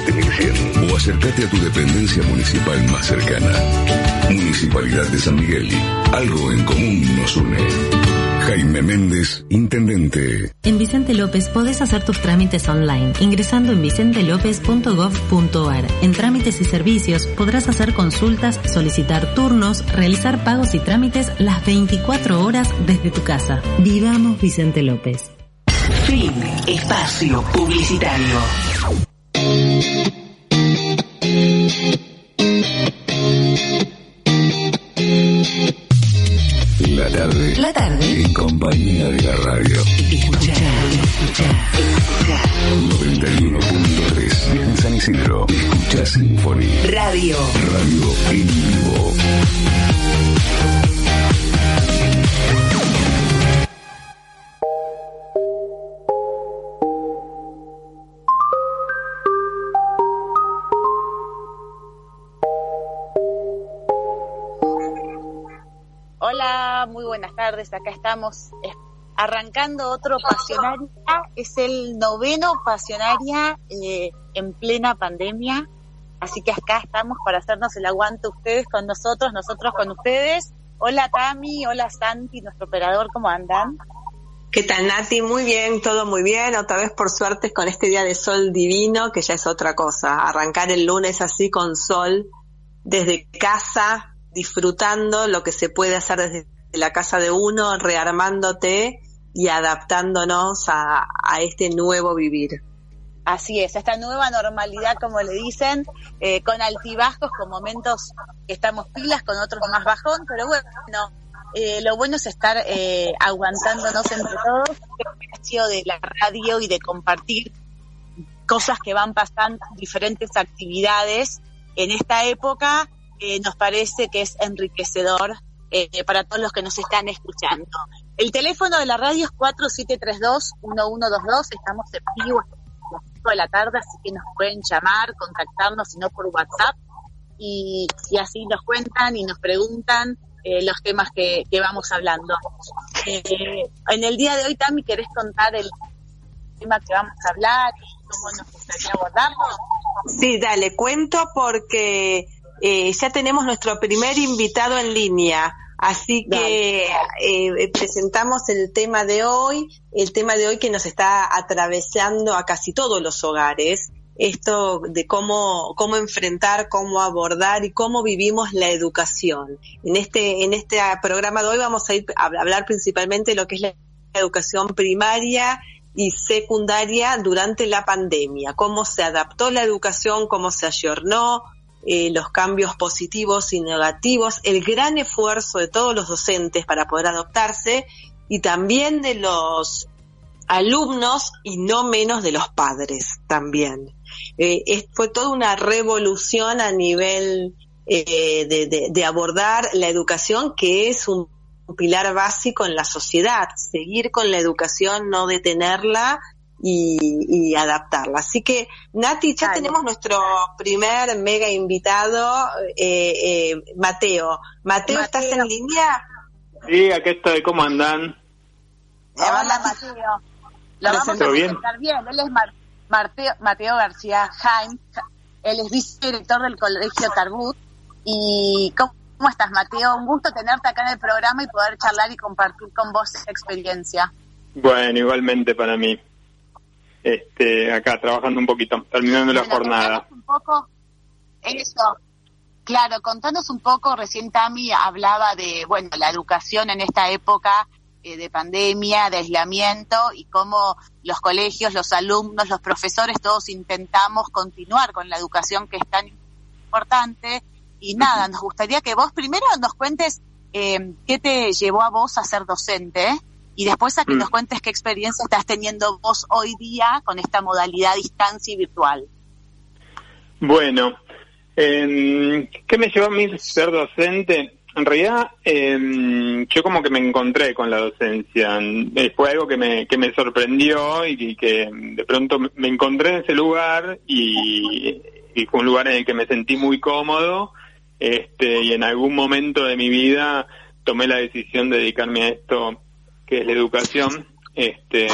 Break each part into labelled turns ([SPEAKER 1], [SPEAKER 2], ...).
[SPEAKER 1] 7100 o acércate a tu dependencia municipal más cercana. Municipalidad de San Miguel. Algo en común nos une. Jaime Méndez, Intendente.
[SPEAKER 2] En Vicente López podés hacer tus trámites online ingresando en vicentelopez.gov.ar. En trámites y servicios podrás hacer consultas, solicitar turnos, realizar pagos y trámites las 24 horas desde tu casa. Vivamos Vicente López.
[SPEAKER 3] Fin. Espacio publicitario.
[SPEAKER 1] La tarde.
[SPEAKER 2] La tarde.
[SPEAKER 1] En compañía de la radio.
[SPEAKER 3] Escuchar, escuchar, escuchar.
[SPEAKER 1] 91.3. En San Isidro. Escucha Symphony.
[SPEAKER 3] Radio.
[SPEAKER 1] Radio en vivo.
[SPEAKER 4] Tardes. Acá estamos eh, arrancando otro Pasionaria. Es el noveno Pasionaria eh, en plena pandemia. Así que acá estamos para hacernos el aguante ustedes con nosotros, nosotros con ustedes. Hola Tami, hola Santi, nuestro operador, ¿cómo andan?
[SPEAKER 5] ¿Qué tal, Nati? Muy bien, todo muy bien. Otra vez, por suerte, con este día de sol divino, que ya es otra cosa. Arrancar el lunes así con sol, desde casa, disfrutando lo que se puede hacer desde la casa de uno, rearmándote y adaptándonos a, este nuevo vivir.
[SPEAKER 4] Así es, esta nueva normalidad, como le dicen, eh, con altibajos, con momentos que estamos pilas, con otros más bajón, pero bueno, eh, lo bueno es estar eh, aguantándonos entre todos, el espacio de la radio y de compartir cosas que van pasando, diferentes actividades en esta época, eh, nos parece que es enriquecedor eh, para todos los que nos están escuchando. El teléfono de la radio es 4732-1122, estamos en vivo hasta las 5 de la tarde, así que nos pueden llamar, contactarnos, si no por WhatsApp, y, así nos cuentan y nos preguntan eh, los temas que, que vamos hablando. Eh, en el día de hoy, Tami, ¿querés contar el tema que vamos a hablar y cómo nos gustaría abordarlo?
[SPEAKER 5] Sí, dale, cuento porque eh, ya tenemos nuestro primer invitado en línea. Así que eh, presentamos el tema de hoy, el tema de hoy que nos está atravesando a casi todos los hogares, esto de cómo, cómo enfrentar, cómo abordar y cómo vivimos la educación. En este, en este programa de hoy vamos a ir a hablar principalmente de lo que es la educación primaria y secundaria durante la pandemia, cómo se adaptó la educación, cómo se ayornó, eh, los cambios positivos y negativos, el gran esfuerzo de todos los docentes para poder adoptarse y también de los alumnos y no menos de los padres también. Eh, es, fue toda una revolución a nivel eh, de, de, de abordar la educación que es un pilar básico en la sociedad, seguir con la educación, no detenerla y, y adaptarla. Así que, Nati, ya
[SPEAKER 4] Dale.
[SPEAKER 5] tenemos nuestro primer mega invitado, eh, eh, Mateo. Mateo, ¿estás
[SPEAKER 4] Mateo.
[SPEAKER 5] en línea?
[SPEAKER 6] Sí, aquí estoy, ¿cómo andan?
[SPEAKER 4] Hola, Mateo. Lo vamos a
[SPEAKER 5] ¿Todo
[SPEAKER 6] bien?
[SPEAKER 4] presentar bien. Él es Mar- Marteo- Mateo García Jaime. Él es vicedirector del Colegio Tarbut. ¿Y cómo, cómo estás, Mateo? Un gusto tenerte acá en el programa y poder charlar y compartir con vos esa experiencia.
[SPEAKER 6] Bueno, igualmente para mí. Este, acá trabajando un poquito, terminando la jornada.
[SPEAKER 4] un poco eso. Claro, contanos un poco, recién Tami hablaba de, bueno, la educación en esta época eh, de pandemia, de aislamiento y cómo los colegios, los alumnos, los profesores, todos intentamos continuar con la educación que es tan importante. Y nada, nos gustaría que vos primero nos cuentes eh, qué te llevó a vos a ser docente y después a que
[SPEAKER 6] Mm.
[SPEAKER 4] nos cuentes qué experiencia estás teniendo vos hoy día con esta modalidad distancia y virtual.
[SPEAKER 6] Bueno, em, ¿qué me llevó a mí ser docente? En realidad, em, yo como que me encontré con la docencia. Eh, Fue algo que me, que me sorprendió y, que- que de pronto me- me encontré en ese lugar y, y fue un lugar en el que me sentí muy cómodo. Este, y en algún momento de mi vida tomé la decisión de dedicarme a esto que es la educación. Este,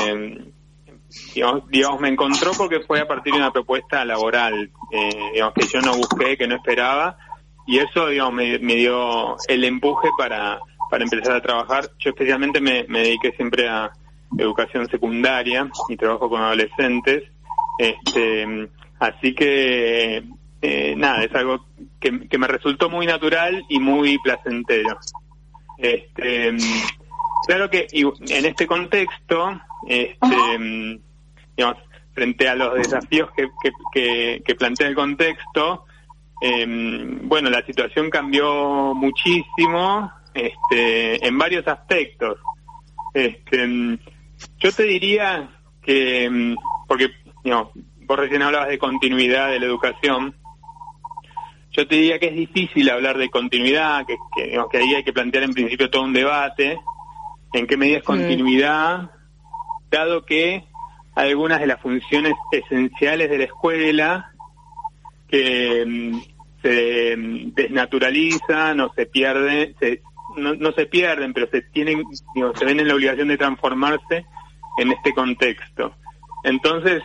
[SPEAKER 6] digamos, me encontró porque fue a partir de una propuesta laboral, eh, digamos, que yo no busqué, que no esperaba, y eso, digamos, me, dio el empuje para, para empezar a trabajar. Yo especialmente me, dediqué siempre a educación secundaria y trabajo con adolescentes, este, así que, eh, nada, es algo que, que me resultó muy natural y muy placentero. Este, claro que en este contexto, este, digamos, frente a los desafíos que, que, que, plantea el contexto, em, bueno, la situación cambió muchísimo este, en varios aspectos. Este, yo te diría que, em, porque vos recién hablabas de continuidad de la educación, yo te diría que es difícil hablar de continuidad, que, que, que ahí hay que plantear en principio todo un debate, en qué medida es continuidad, dado que algunas de las funciones esenciales de la escuela que mm, se mm, desnaturalizan o se pierden, no, se pierden, pero se tienen, se ven en la obligación de transformarse en este contexto. Entonces,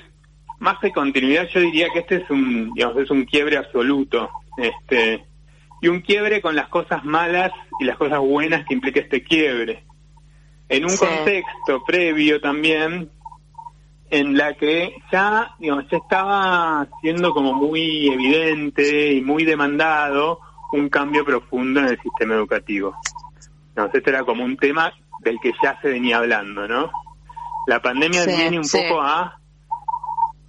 [SPEAKER 6] más que continuidad, yo diría que este es un, digamos, es un quiebre absoluto, este, y un quiebre con las cosas malas y las cosas buenas que implica este quiebre. En un contexto previo también, en la que ya, digamos, ya estaba siendo como muy evidente y muy demandado un cambio profundo en el sistema educativo. Entonces, este era como un tema del que ya se venía hablando, ¿no? La pandemia viene un poco a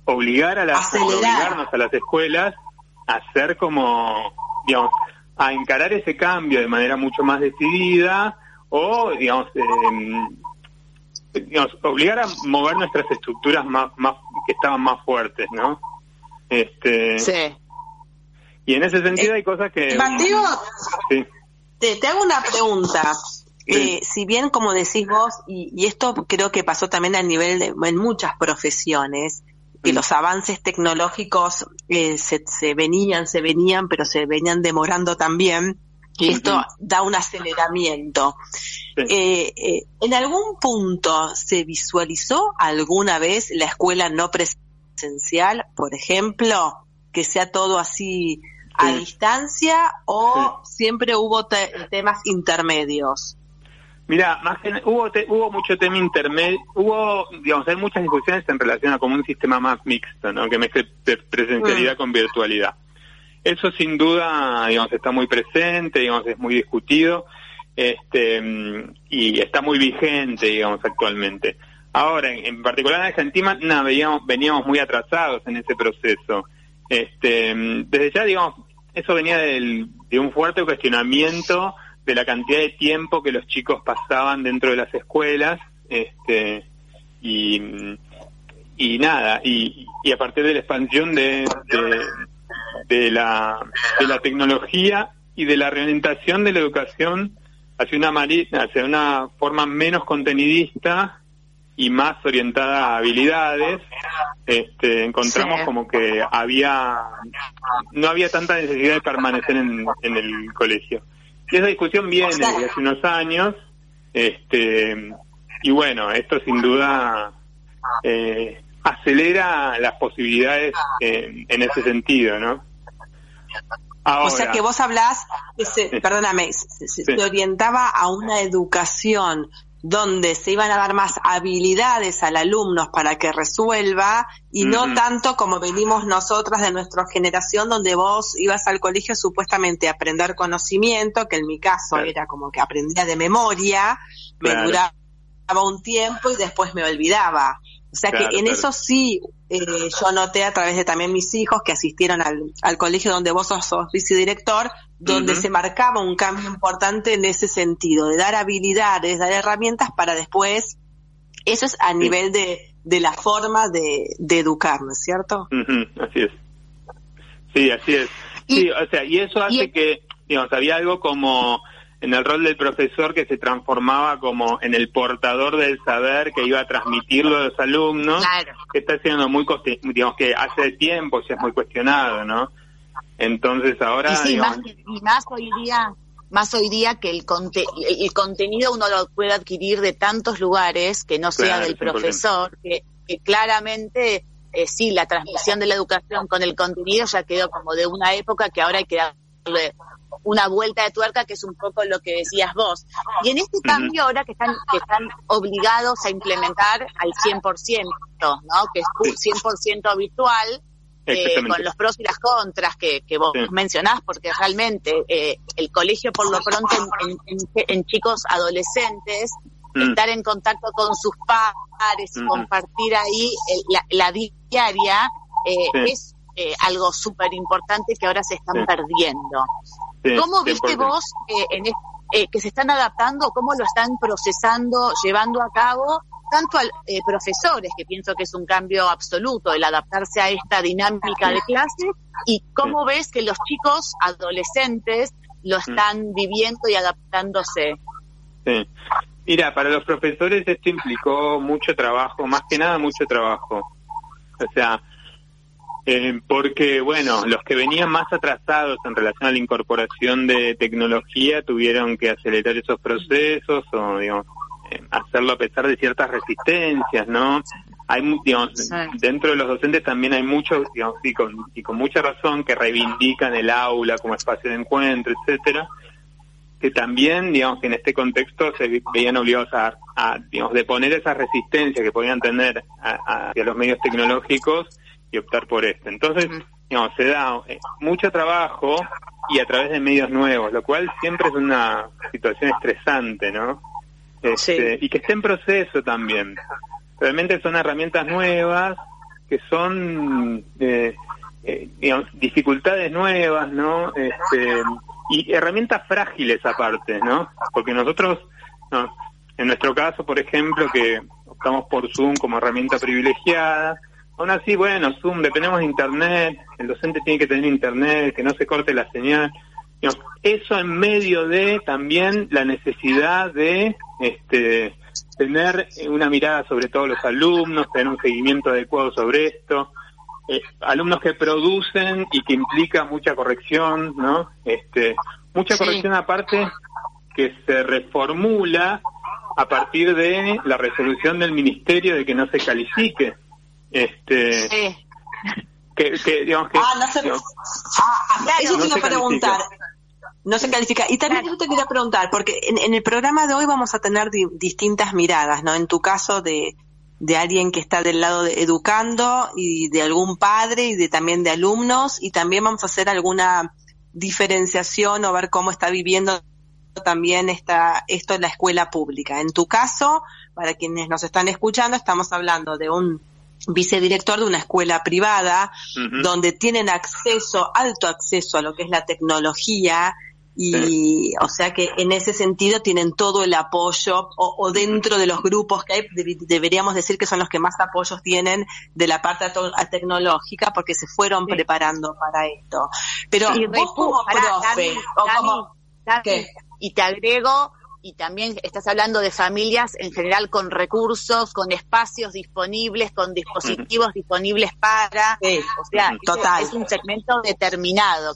[SPEAKER 6] obligar a las, obligarnos a las escuelas a hacer como, digamos, a encarar ese cambio de manera mucho más decidida o, digamos, eh, digamos, obligar a mover nuestras estructuras más, más que estaban más fuertes, ¿no? Este,
[SPEAKER 5] sí.
[SPEAKER 6] Y en ese sentido hay cosas que...
[SPEAKER 5] Mateo, te, hago una pregunta. Eh, si bien, como decís vos, y, esto creo que pasó también a nivel de en muchas profesiones, que mm. los avances tecnológicos eh, se, se venían, se venían, pero se venían demorando también esto da un aceleramiento. Eh, eh, ¿En algún punto se visualizó alguna vez la escuela no presencial, por ejemplo, que sea todo así a distancia o siempre hubo temas intermedios?
[SPEAKER 6] Mira, más que, hubo hubo mucho tema intermedio, hubo, digamos, hay muchas discusiones en relación a como un sistema más mixto, ¿no? Que mezcle presencialidad mm. con virtualidad. Eso sin duda, digamos, está muy presente, digamos, es muy discutido, este, y está muy vigente, digamos, actualmente. Ahora, en, particular en Argentina, no, veníamos, veníamos muy atrasados en ese proceso. Este, desde ya, digamos, eso venía del, de un fuerte cuestionamiento de la cantidad de tiempo que los chicos pasaban dentro de las escuelas, este, y, y nada, y, y a partir de la expansión de, de la, de la tecnología y de la reorientación de la educación hacia una, hacia una forma menos contenidista y más orientada a habilidades, este, encontramos como que había no había tanta necesidad de permanecer en, en el colegio. Y esa discusión viene desde hace unos años, este, y bueno, esto sin duda eh, acelera las posibilidades en, en ese sentido, ¿no?
[SPEAKER 5] o sea que vos hablás, perdóname, se, orientaba a una educación donde se iban a dar más habilidades al alumno para que resuelva y no tanto como venimos nosotras de nuestra generación donde vos ibas al colegio supuestamente a aprender conocimiento, que en mi caso era como que aprendía de memoria, me duraba un tiempo y después me olvidaba. O sea que en eso sí eh, yo noté a través de también mis hijos que asistieron al, colegio donde vos sos, vicedirector, donde se marcaba un cambio importante en ese sentido, de dar habilidades, dar herramientas para después, eso es a nivel de, de la forma de, de educar, ¿no es cierto?
[SPEAKER 6] así es. Sí, así es. Sí, o sea, y eso hace que, digamos, había algo como en el rol del profesor que se transformaba como en el portador del saber que iba a transmitirlo a los alumnos, que está siendo muy, digamos que hace tiempo ya es muy cuestionado, ¿no? Entonces ahora...
[SPEAKER 4] Y más, más hoy día más hoy día que el, el contenido uno lo puede adquirir de tantos lugares que no sea del profesor, que, claramente eh, sí, la transmisión de la educación con el contenido ya quedó como de una época que ahora hay que darle una vuelta de tuerca, que es un poco lo que decías vos. Y en este cambio ahora que están, que están obligados a implementar al 100%, ¿no? Que es 100% virtual, eh, con los pros y las contras que, que vos mencionás, porque realmente eh, el colegio por lo pronto en, chicos adolescentes, mm. estar en contacto con sus padres y mm. compartir ahí la, la, diaria eh, es eh, algo súper importante que ahora se están perdiendo. ¿Cómo viste vos en que se están adaptando, cómo lo están procesando, llevando a cabo tanto a eh, profesores, que pienso que es un cambio absoluto el adaptarse a esta dinámica de clase, y cómo ves que los chicos adolescentes lo mm. están viviendo y adaptándose.
[SPEAKER 6] Sí. Mira, para los profesores esto implicó mucho trabajo, más que nada mucho trabajo. O sea, eh, porque, bueno, los que venían más atrasados en relación a la incorporación de tecnología tuvieron que acelerar esos procesos o, digamos, hacerlo a pesar de ciertas resistencias, ¿no? Hay, digamos, dentro de los docentes también hay muchos, digamos, y con, y con mucha razón, que reivindican el aula como espacio de encuentro, etcétera, que también, digamos, que en este contexto se veían obligados a, a digamos, de poner esa resistencia que podían tener hacia los medios tecnológicos y optar por esto. Entonces, digamos, se da eh, mucho trabajo y a través de medios nuevos, lo cual siempre es una situación estresante, ¿no? Este, y que esté en proceso también. Realmente son herramientas nuevas que son eh, eh, digamos, dificultades nuevas, ¿no? Este, y herramientas frágiles aparte, ¿no? Porque nosotros, no, en nuestro caso, por ejemplo, que optamos por Zoom como herramienta privilegiada, aún así, bueno, Zoom, dependemos de Internet, el docente tiene que tener Internet, que no se corte la señal. Eso en medio de también la necesidad de este, tener una mirada sobre todos los alumnos, tener un seguimiento adecuado sobre esto, eh, alumnos que producen y que implica mucha corrección, ¿no? Este, mucha corrección aparte que se reformula a partir de la resolución del ministerio de que no se califique. Este, que, digamos que,
[SPEAKER 5] ah, no se, ah, eso te iba a preguntar. No se califica. Y también yo te quería preguntar, porque en, el programa de hoy vamos a tener distintas miradas, ¿no? En tu caso de, de alguien que está del lado de educando y de algún padre y de también de alumnos y también vamos a hacer alguna diferenciación o ver cómo está viviendo también esta, esto en la escuela pública. En tu caso, para quienes nos están escuchando, estamos hablando de un vicedirector de una escuela privada donde tienen acceso, alto acceso a lo que es la tecnología y o sea que en ese sentido tienen todo el apoyo o, dentro de los grupos que hay deberíamos decir que son los que más apoyos tienen de la parte tecnológica porque se fueron preparando para esto. Pero vos como profe
[SPEAKER 4] y te agrego y también estás hablando de familias en general con recursos, con espacios disponibles, con dispositivos disponibles para, o sea, Total. es un segmento determinado.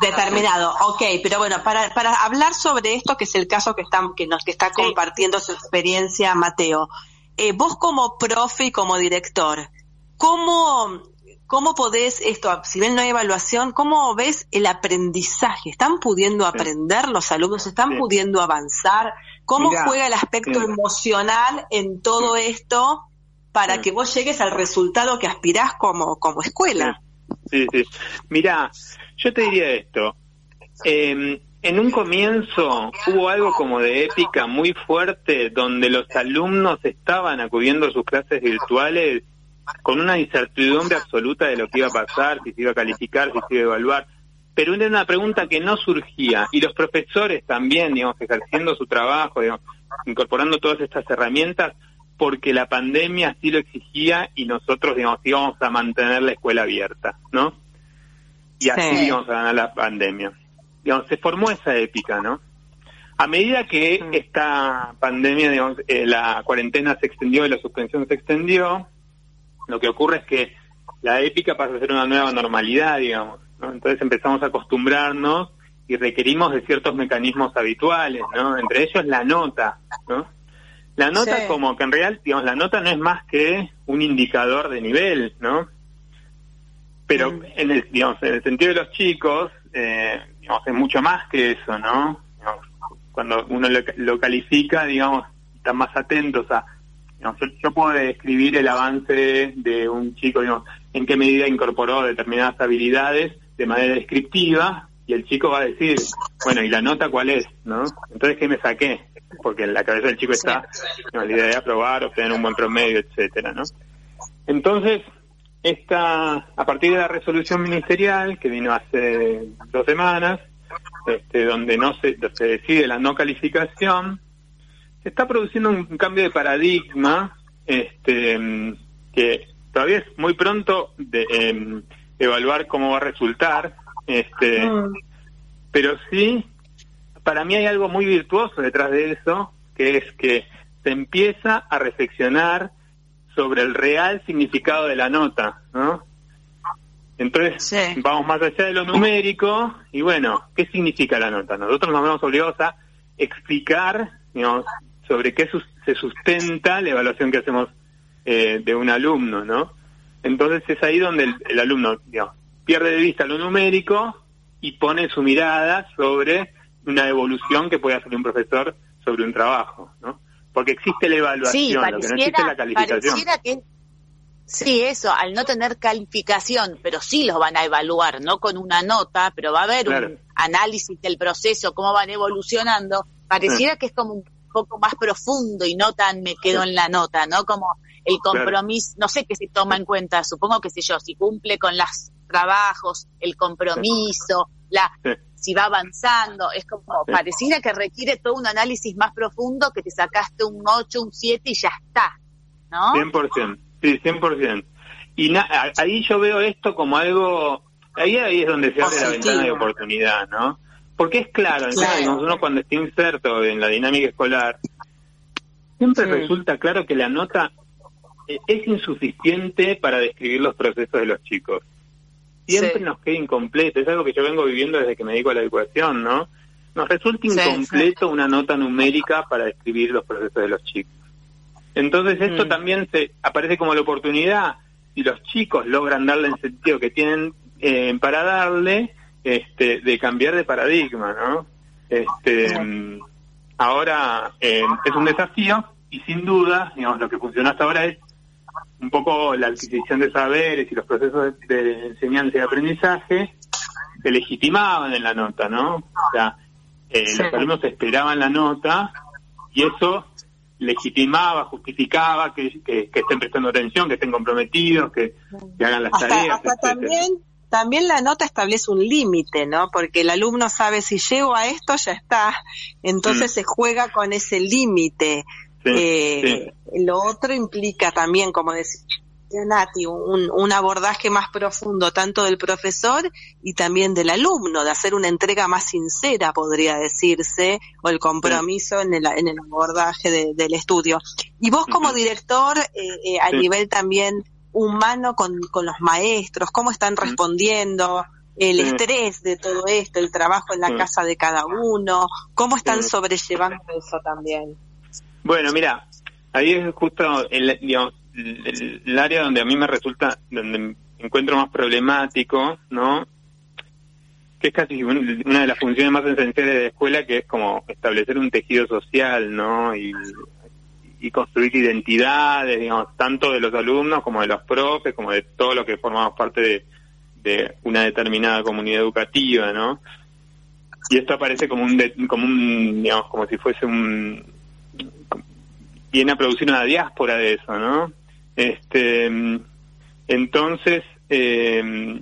[SPEAKER 5] Determinado, ok, pero bueno, para, para hablar sobre esto, que es el caso que, está, que nos que está compartiendo su experiencia Mateo, eh, vos como profe y como director, ¿cómo, ¿cómo podés esto, si bien no hay evaluación, cómo ves el aprendizaje? ¿Están pudiendo aprender los alumnos? ¿Están pudiendo avanzar? ¿Cómo juega el aspecto emocional en todo esto para que vos llegues al resultado que aspirás como, como escuela?
[SPEAKER 6] Sí, sí. Mira, yo te diría esto. Em, en un comienzo hubo algo como de épica muy fuerte donde los alumnos estaban acudiendo a sus clases virtuales con una incertidumbre absoluta de lo que iba a pasar, si se iba a calificar, si se iba a evaluar. Pero era una pregunta que no surgía y los profesores también, digamos, ejerciendo su trabajo, digamos, incorporando todas estas herramientas, porque la pandemia así lo exigía y nosotros, digamos, íbamos a mantener la escuela abierta, ¿no? y así íbamos a ganar la pandemia. Digamos, se formó esa épica, ¿no? A medida que esta pandemia, digamos, eh, la cuarentena se extendió y la suspensión se extendió, lo que ocurre es que la épica pasa a ser una nueva normalidad, digamos. ¿no? Entonces empezamos a acostumbrarnos y requerimos de ciertos mecanismos habituales, ¿no? Entre ellos la nota, ¿no? La nota
[SPEAKER 5] Sí.
[SPEAKER 6] como que en realidad, digamos, la nota no es más que un indicador de nivel, ¿no? Pero
[SPEAKER 5] Mm.
[SPEAKER 6] en el, digamos, en el sentido de los chicos, eh, digamos, es mucho más que eso, ¿no? Digamos, cuando uno lo, lo califica, digamos, están más atentos a, digamos, yo, puedo describir el avance de un chico, digamos, en qué medida incorporó determinadas habilidades de manera descriptiva, y el chico va a decir, bueno, ¿y la nota cuál es? ¿No? Entonces, ¿qué me saqué? Porque en la cabeza del chico está digamos, la idea de aprobar, obtener un buen promedio, etcétera, ¿no? Entonces, esta, a partir de la resolución ministerial que vino hace dos semanas, este, donde no se, se decide la no calificación, está produciendo un cambio de paradigma este, que todavía es muy pronto de em, evaluar cómo va a resultar, este,
[SPEAKER 5] Mm.
[SPEAKER 6] pero sí, para mí hay algo muy virtuoso detrás de eso, que es que se empieza a reflexionar sobre el real significado de la nota, ¿no? Entonces,
[SPEAKER 5] Sí.
[SPEAKER 6] vamos más allá de lo numérico y bueno, ¿qué significa la nota? Nosotros nos vemos obligados a explicar, digamos, sobre qué sus- se sustenta la evaluación que hacemos eh, de un alumno, ¿no? Entonces es ahí donde el, el alumno, digamos, pierde de vista lo numérico y pone su mirada sobre una evolución que puede hacer un profesor sobre un trabajo, ¿no? Porque existe la evaluación,
[SPEAKER 4] Sí,
[SPEAKER 6] lo que no existe es la calificación.
[SPEAKER 4] que sí, eso, al no tener calificación, pero sí los van a evaluar, no con una nota, pero va a haber
[SPEAKER 6] Claro.
[SPEAKER 4] un análisis del proceso, cómo van evolucionando. Pareciera que es como un poco más profundo y no tan me quedo en la nota, ¿no? Como el compromiso, no sé qué se toma en cuenta, supongo que sé yo, si cumple con los trabajos, el compromiso, la
[SPEAKER 6] Sí.
[SPEAKER 4] si va avanzando, es como
[SPEAKER 6] Sí.
[SPEAKER 4] pareciera que requiere todo un análisis más profundo que te sacaste un 8, un 7 y ya está, ¿no?
[SPEAKER 6] 100%, sí, 100%. Y na- ahí yo veo esto como algo, ahí, ahí es donde se abre la ventana de oportunidad, ¿no? Porque es claro, uno cuando está inserto en la dinámica escolar, siempre
[SPEAKER 5] Sí.
[SPEAKER 6] resulta claro que la nota eh, es insuficiente para describir los procesos de los chicos. Siempre
[SPEAKER 5] Sí.
[SPEAKER 6] nos queda incompleto, es algo que yo vengo viviendo desde que me dedico a la educación, ¿no? Nos resulta
[SPEAKER 5] Sí,
[SPEAKER 6] incompleto una nota numérica para describir los procesos de los chicos. Entonces esto
[SPEAKER 5] Mm.
[SPEAKER 6] también se aparece como la oportunidad y los chicos logran darle el sentido que tienen eh, para darle este de cambiar de paradigma, ¿no? Este mm, ahora eh, es un desafío y sin duda, digamos, lo que funciona hasta ahora es un poco la adquisición de saberes y los procesos de, de enseñanza y aprendizaje se legitimaban en la nota, ¿no? O sea, eh,
[SPEAKER 5] Sí.
[SPEAKER 6] los alumnos esperaban la nota y eso legitimaba, justificaba que, que, que estén prestando atención, que estén comprometidos, que, que hagan las
[SPEAKER 5] Hasta,
[SPEAKER 6] tareas,
[SPEAKER 5] hasta
[SPEAKER 6] etcétera.
[SPEAKER 5] también, también la nota establece un límite, ¿no? Porque el alumno sabe si llego a esto ya está, entonces
[SPEAKER 6] Mm.
[SPEAKER 5] se juega con ese límite.
[SPEAKER 6] Sí,
[SPEAKER 5] Eh, Lo otro implica también, como decía Nati, un, un abordaje más profundo tanto del profesor y también del alumno, de hacer una entrega más sincera, podría decirse, o el compromiso en, el, en el abordaje de- del estudio. Y vos como director, eh, eh, a
[SPEAKER 6] Sí.
[SPEAKER 5] nivel también humano con, con los maestros, cómo están respondiendo, el
[SPEAKER 6] Sí.
[SPEAKER 5] estrés de todo esto, el trabajo en la
[SPEAKER 6] Sí.
[SPEAKER 5] casa de cada uno, cómo están sobrellevando eso también.
[SPEAKER 6] Bueno, mira, ahí es justo el, digamos, el, el área donde a mí me resulta, donde encuentro más problemático, ¿no? Que es casi un- una de las funciones más esenciales de la escuela, que es como establecer un tejido social, ¿no? Y, y construir identidades, digamos, tanto de los alumnos como de los profes, como de todo lo que formamos parte de, una determinada comunidad educativa, ¿no? Y esto aparece como un, como un, digamos, como si fuese un, viene a producir una diáspora de eso, ¿no? Este, entonces, eh,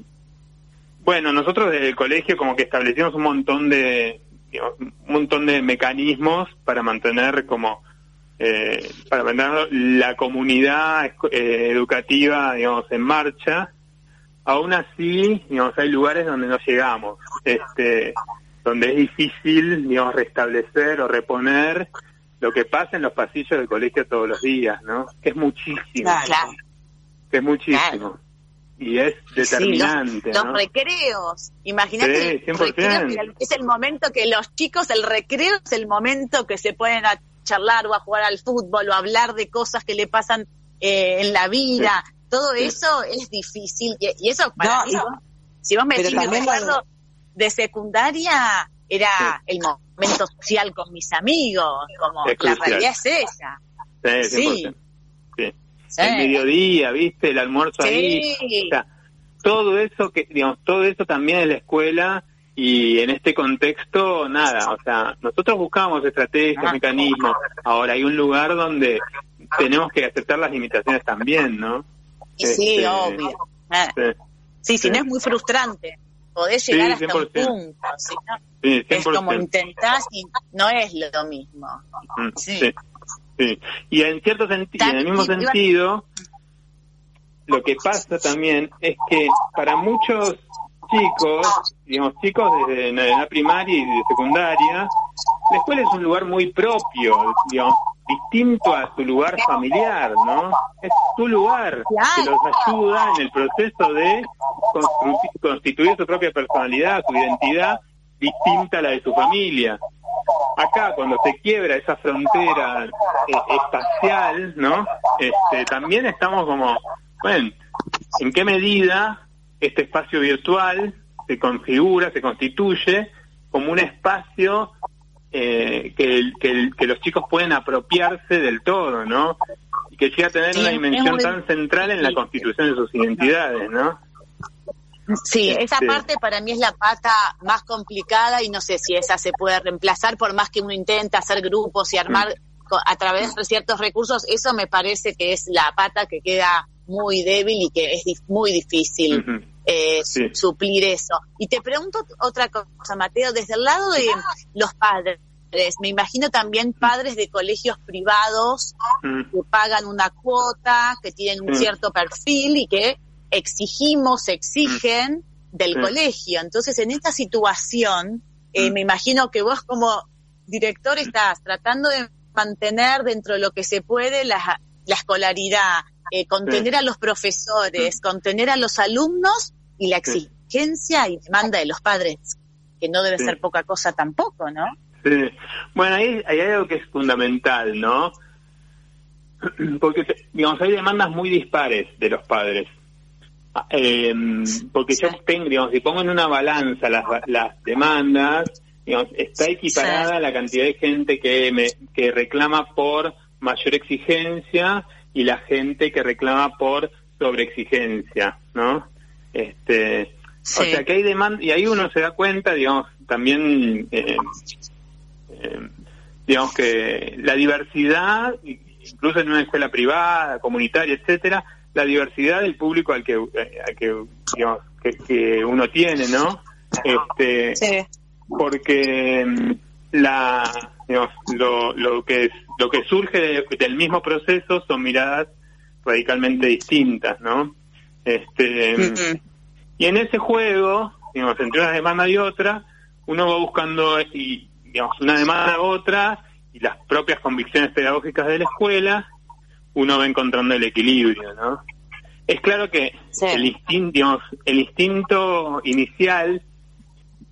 [SPEAKER 6] bueno, nosotros desde el colegio como que establecimos un montón de, digamos, un montón de mecanismos para mantener como, eh, para mantener la comunidad eh, educativa, digamos, en marcha. Aún así, digamos, hay lugares donde no llegamos, este, donde es difícil, digamos, restablecer o reponer lo que pasa en los pasillos del colegio todos los días, ¿no? Que es muchísimo,
[SPEAKER 5] Claro.
[SPEAKER 6] que es muchísimo.
[SPEAKER 4] Claro.
[SPEAKER 6] Y es determinante,
[SPEAKER 4] Los
[SPEAKER 6] ¿no?
[SPEAKER 4] recreos. Imagínate,
[SPEAKER 6] Sí,
[SPEAKER 4] el
[SPEAKER 6] 100%.
[SPEAKER 4] recreo, que es el momento que los chicos, el recreo es el momento que se a charlar o a jugar al fútbol o a hablar de cosas que le pasan eh, en la vida. Todo eso es difícil y, y eso para
[SPEAKER 5] No,
[SPEAKER 4] mí,
[SPEAKER 5] y-
[SPEAKER 4] si vos me decís, recuerdo de secundaria era el momento social con mis amigos, como
[SPEAKER 6] Es
[SPEAKER 4] la realidad es esa.
[SPEAKER 6] Sí,
[SPEAKER 4] Sí.
[SPEAKER 6] 100%. Sí.
[SPEAKER 4] Sí.
[SPEAKER 6] El mediodía, ¿viste? El almuerzo
[SPEAKER 4] Sí.
[SPEAKER 6] ahí. O sea, todo eso que, digamos, todo eso también en la escuela y en este contexto, nada. O sea, nosotros buscamos estrategias,
[SPEAKER 4] Ah.
[SPEAKER 6] mecanismos. Ahora hay un lugar donde tenemos que aceptar las limitaciones también, ¿no?
[SPEAKER 4] Y sí,
[SPEAKER 6] Este,
[SPEAKER 4] obvio. Eh,
[SPEAKER 6] Sí,
[SPEAKER 4] Sí, si no es muy frustrante. Podés llegar hasta un
[SPEAKER 6] 100%.
[SPEAKER 4] punto. Si no,
[SPEAKER 6] sí,
[SPEAKER 4] es
[SPEAKER 6] 100%.
[SPEAKER 4] como intentás y no es lo mismo.
[SPEAKER 6] Mm,
[SPEAKER 4] Sí.
[SPEAKER 6] sí. Y en cierto sentido, en el mismo sentido, lo que pasa también es que para muchos chicos, digamos, chicos desde la primaria y de secundaria, la escuela es un lugar muy propio, digamos, distinto a su lugar familiar, ¿no? Es su lugar que los ayuda en el proceso de constituir su propia personalidad, su identidad distinta a la de su familia acá cuando se quiebra esa frontera eh, espacial, ¿no? Este, también estamos como, bueno, ¿en qué medida este espacio virtual se configura, se constituye como un espacio eh, que, que, los chicos pueden apropiarse del todo, ¿no? Y que llega a tener
[SPEAKER 4] Sí,
[SPEAKER 6] una dimensión
[SPEAKER 4] muy
[SPEAKER 6] tan central en la constitución de sus identidades, ¿no?
[SPEAKER 4] Sí, esa
[SPEAKER 6] Este-
[SPEAKER 4] parte para mí es la pata más complicada y no sé si esa se puede reemplazar por más que uno intenta hacer grupos y armar
[SPEAKER 6] Mm.
[SPEAKER 4] a través de ciertos recursos. Eso me parece que es la pata que queda muy débil y que es muy difícil
[SPEAKER 6] Ujú.
[SPEAKER 4] Eh,
[SPEAKER 6] Sí.
[SPEAKER 4] suplir eso. Y te pregunto otra cosa, Mateo, desde el lado de los padres. Me imagino también padres de colegios privados
[SPEAKER 6] Mm.
[SPEAKER 4] que pagan una cuota, que tienen un
[SPEAKER 6] Mm.
[SPEAKER 4] cierto perfil y que exigimos, exigen del
[SPEAKER 6] Sí.
[SPEAKER 4] colegio. Entonces, en esta situación, eh,
[SPEAKER 6] Mm.
[SPEAKER 4] me imagino que vos como director estás tratando de mantener dentro de lo que se puede la, la escolaridad, eh, contener a los profesores, contener a los alumnos y la exigencia y demanda de los padres, que no debe ser poca cosa tampoco, ¿no?
[SPEAKER 6] Sí. Bueno, ahí ahí hay algo que es fundamental, ¿no? Porque, digamos, hay demandas muy dispares de los padres. Ah, eh, porque yo tengo, digamos, si pongo en una balanza las, las demandas, digamos, está equiparada
[SPEAKER 4] Sí.
[SPEAKER 6] la cantidad de gente que, me, que reclama por mayor exigencia y la gente que reclama por sobreexigencia, ¿no? Este,
[SPEAKER 4] Sí.
[SPEAKER 6] O sea que hay demanda, y ahí uno se da cuenta, digamos, también, eh, eh, digamos que la diversidad, incluso en una escuela privada, comunitaria, etcétera, la diversidad del público al que, eh, al que digamos, que, que uno tiene, ¿no? Este,
[SPEAKER 4] Sí.
[SPEAKER 6] porque mm, la digamos, lo, lo que lo que surge de- del mismo proceso son miradas radicalmente distintas, ¿no? Este, y en ese juego, digamos, entre una demanda y otra, uno va buscando y, digamos, una demanda a otra y las propias convicciones pedagógicas de la escuela, uno va encontrando el equilibrio, ¿no? Es claro que
[SPEAKER 4] Sí.
[SPEAKER 6] el, instinto, digamos, el instinto inicial,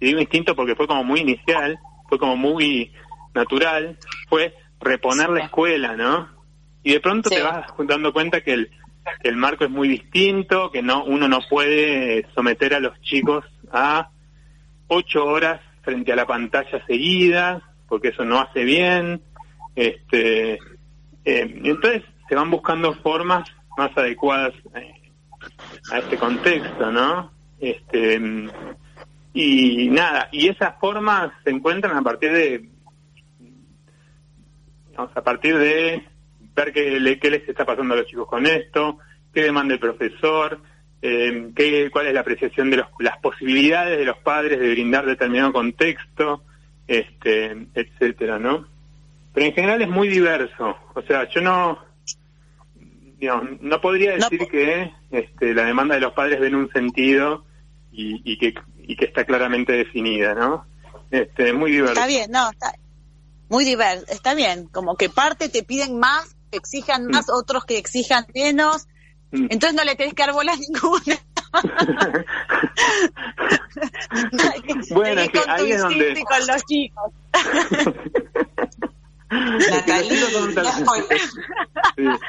[SPEAKER 6] y digo instinto porque fue como muy inicial, fue como muy natural, fue reponer la escuela, ¿no? Y de pronto
[SPEAKER 4] Sí.
[SPEAKER 6] te vas dando cuenta que el, que el marco es muy distinto, que no uno no puede someter a los chicos a ocho horas frente a la pantalla seguida, porque eso no hace bien. Este, eh, entonces se van buscando formas más adecuadas eh, a este contexto, ¿no? Este, y nada, y esas formas se encuentran a partir de, a partir de ver qué, le- qué les está pasando a los chicos con esto, qué demanda el profesor, eh, qué, cuál es la apreciación de los, las posibilidades de los padres de brindar determinado contexto, este, etcétera, ¿no? Pero en general es muy diverso. O sea, yo no, digamos, no podría decir que este, la demanda de los padres ven un sentido y, y que y que está claramente definida, ¿no? Este, es muy diverso.
[SPEAKER 4] Está bien, no, está muy diverso, está bien, como que parte te piden más, te exijan más, otros que exijan menos,
[SPEAKER 6] Mm.
[SPEAKER 4] entonces no le tenés que dar bolas ninguna.
[SPEAKER 6] Bueno, que
[SPEAKER 4] con tu
[SPEAKER 6] ahí es donde-
[SPEAKER 4] instinto y con los chicos.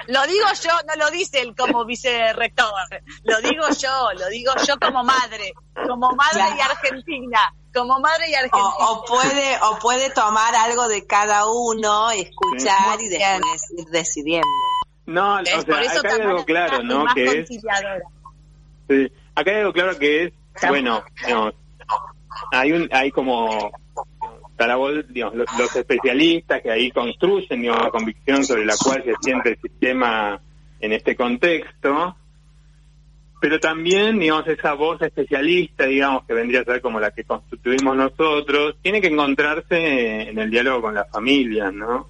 [SPEAKER 4] Lo digo yo, no lo dice él como vicerrector, lo digo yo, lo digo yo como madre, como madre y argentina, como madre y argentina.
[SPEAKER 5] O, puede, o puede tomar algo de cada uno, escuchar y después ir decidiendo.
[SPEAKER 6] No, o sea, acá hay algo claro, ¿no? Que es, sí, acá hay algo claro que es, bueno, hay un, hay como digamos, los, especialistas que ahí construyen digamos, la convicción sobre la cual se siente el sistema en este contexto, pero también, digamos, esa voz especialista, digamos, que vendría a ser como la que constituimos nosotros, tiene que encontrarse en el diálogo con las familias, ¿no?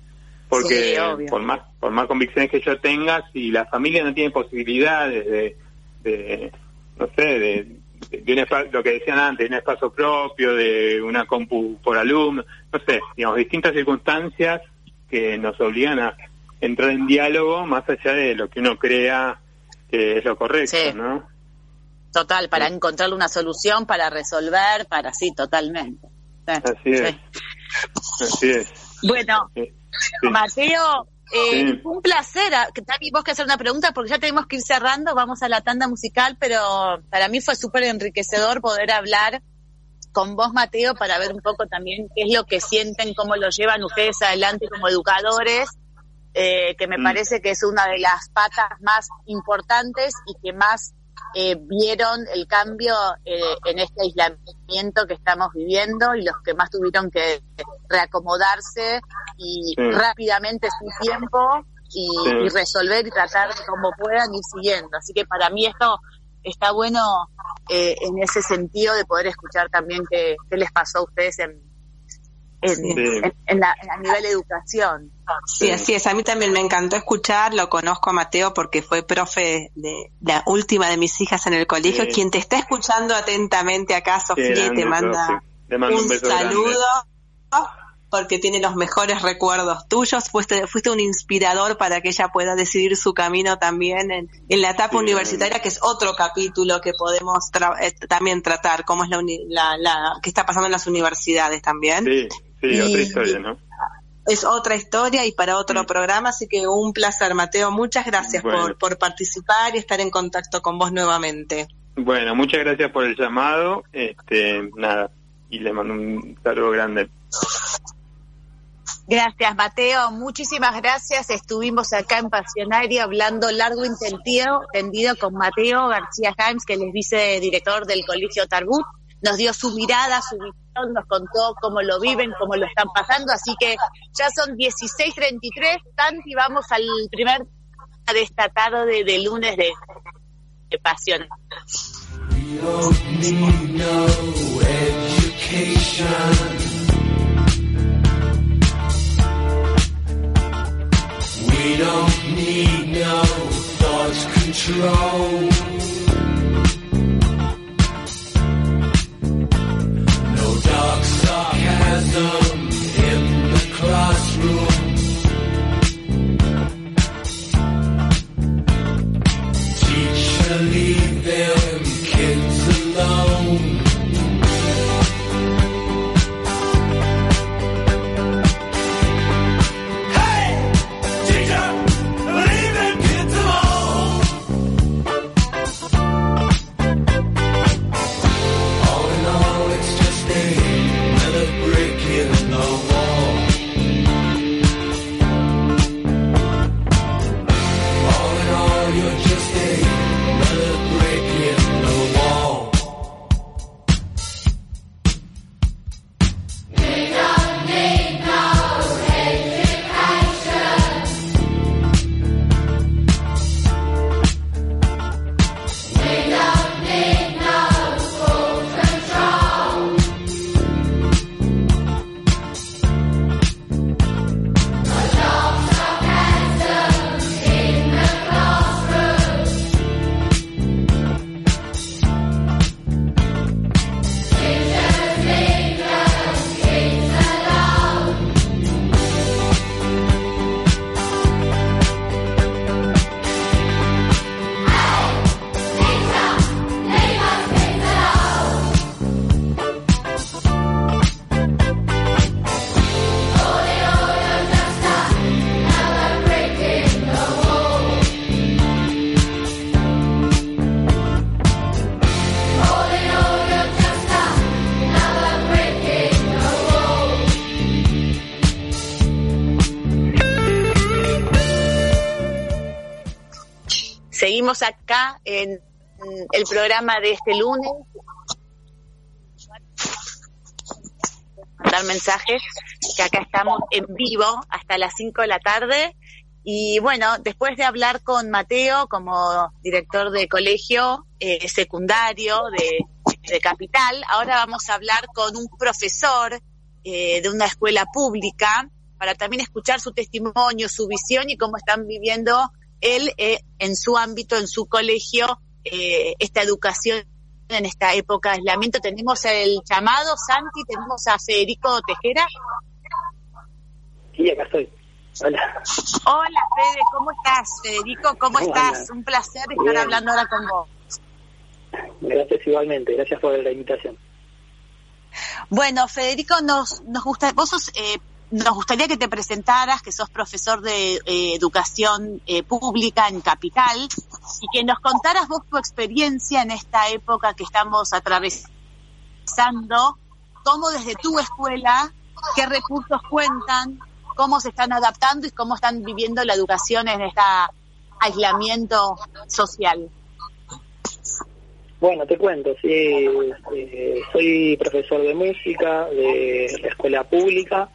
[SPEAKER 6] Porque por más por más convicciones que yo tenga, si la familia no tiene posibilidades de, de no sé, de, de lo que decían antes, de un espacio propio, de una compu por alumno, no sé, digamos, distintas circunstancias que nos obligan a entrar en diálogo más allá de lo que uno crea que es lo correcto, ¿no?
[SPEAKER 4] Total, para encontrar una solución, para resolver, para sí, totalmente.
[SPEAKER 6] Así es. Así es.
[SPEAKER 4] Bueno, Mateo, eh, Un placer. Ah, Tami, vos que hacer una pregunta porque ya tenemos que ir cerrando. Vamos a la tanda musical, pero para mí fue súper enriquecedor poder hablar con vos, Mateo, para ver un poco también qué es lo que sienten, cómo lo llevan ustedes adelante como educadores, eh, que me mm. parece que es una de las patas más importantes y que más eh, vieron el cambio eh, en este aislamiento que estamos viviendo y los que más tuvieron que reacomodarse y rápidamente sin tiempo y, resolver y tratar como puedan ir siguiendo. Así que para mí esto está bueno eh, en ese sentido de poder escuchar también qué, qué les pasó a ustedes en, en, la, a nivel educación.
[SPEAKER 5] Sí, así es. A mí también me encantó escuchar, lo conozco a Mateo porque fue profe de la última de mis hijas en el colegio. Quien te está escuchando atentamente acá, Sofía, te manda, un, saludo. porque tiene los mejores recuerdos tuyos, fuiste, fuiste un inspirador para que ella pueda decidir su camino también en, la etapa universitaria, que es otro capítulo que podemos eh, también tratar, cómo es la, la, la, que está pasando en las universidades también.
[SPEAKER 6] Sí. Sí, otra historia, ¿no?
[SPEAKER 5] Es otra historia y para otro programa, así que un placer, Mateo. Muchas gracias por, por participar y estar en contacto con vos nuevamente.
[SPEAKER 6] Bueno, muchas gracias por el llamado. Este, nada, y le mando un saludo grande.
[SPEAKER 4] Gracias, Mateo. Muchísimas gracias. Estuvimos acá en Pasionario hablando largo y tendido, tendido con Mateo García James, que les dice director del Colegio Tarbut. Nos dio su mirada, su visión nos contó cómo lo viven, cómo lo están pasando, así que ya son 16.33, Tanti, vamos al primer de de lunes de, de pasión. We don't need no education. We don't need no thought control. No. El programa de este lunes. Mandar mensajes, que acá estamos en vivo hasta las 5 de la tarde. Y bueno, después de hablar con Mateo como director de colegio eh, secundario de, de, Capital, ahora vamos a hablar con un profesor eh, de una escuela pública para también escuchar su testimonio, su visión y cómo están viviendo él eh, en su ámbito, en su colegio, eh, esta educación en esta época de aislamiento. Tenemos el llamado, Santi, tenemos a Federico Tejera.
[SPEAKER 7] Sí, acá estoy. Hola.
[SPEAKER 4] Hola, Fede, ¿cómo estás? Federico, ¿cómo estás? Un placer estar hablando ahora con vos.
[SPEAKER 7] Gracias igualmente, gracias por la invitación.
[SPEAKER 4] Bueno, Federico, nos, nos gusta, vos sos eh, nos gustaría que te presentaras, que sos profesor de eh, educación eh, pública en Capital, y que nos contaras vos tu experiencia en esta época que estamos atravesando, cómo desde tu escuela, qué recursos cuentan, cómo se están adaptando y cómo están viviendo la educación en este aislamiento social.
[SPEAKER 7] Bueno, te cuento, sí, eh, soy profesor de música de la escuela pública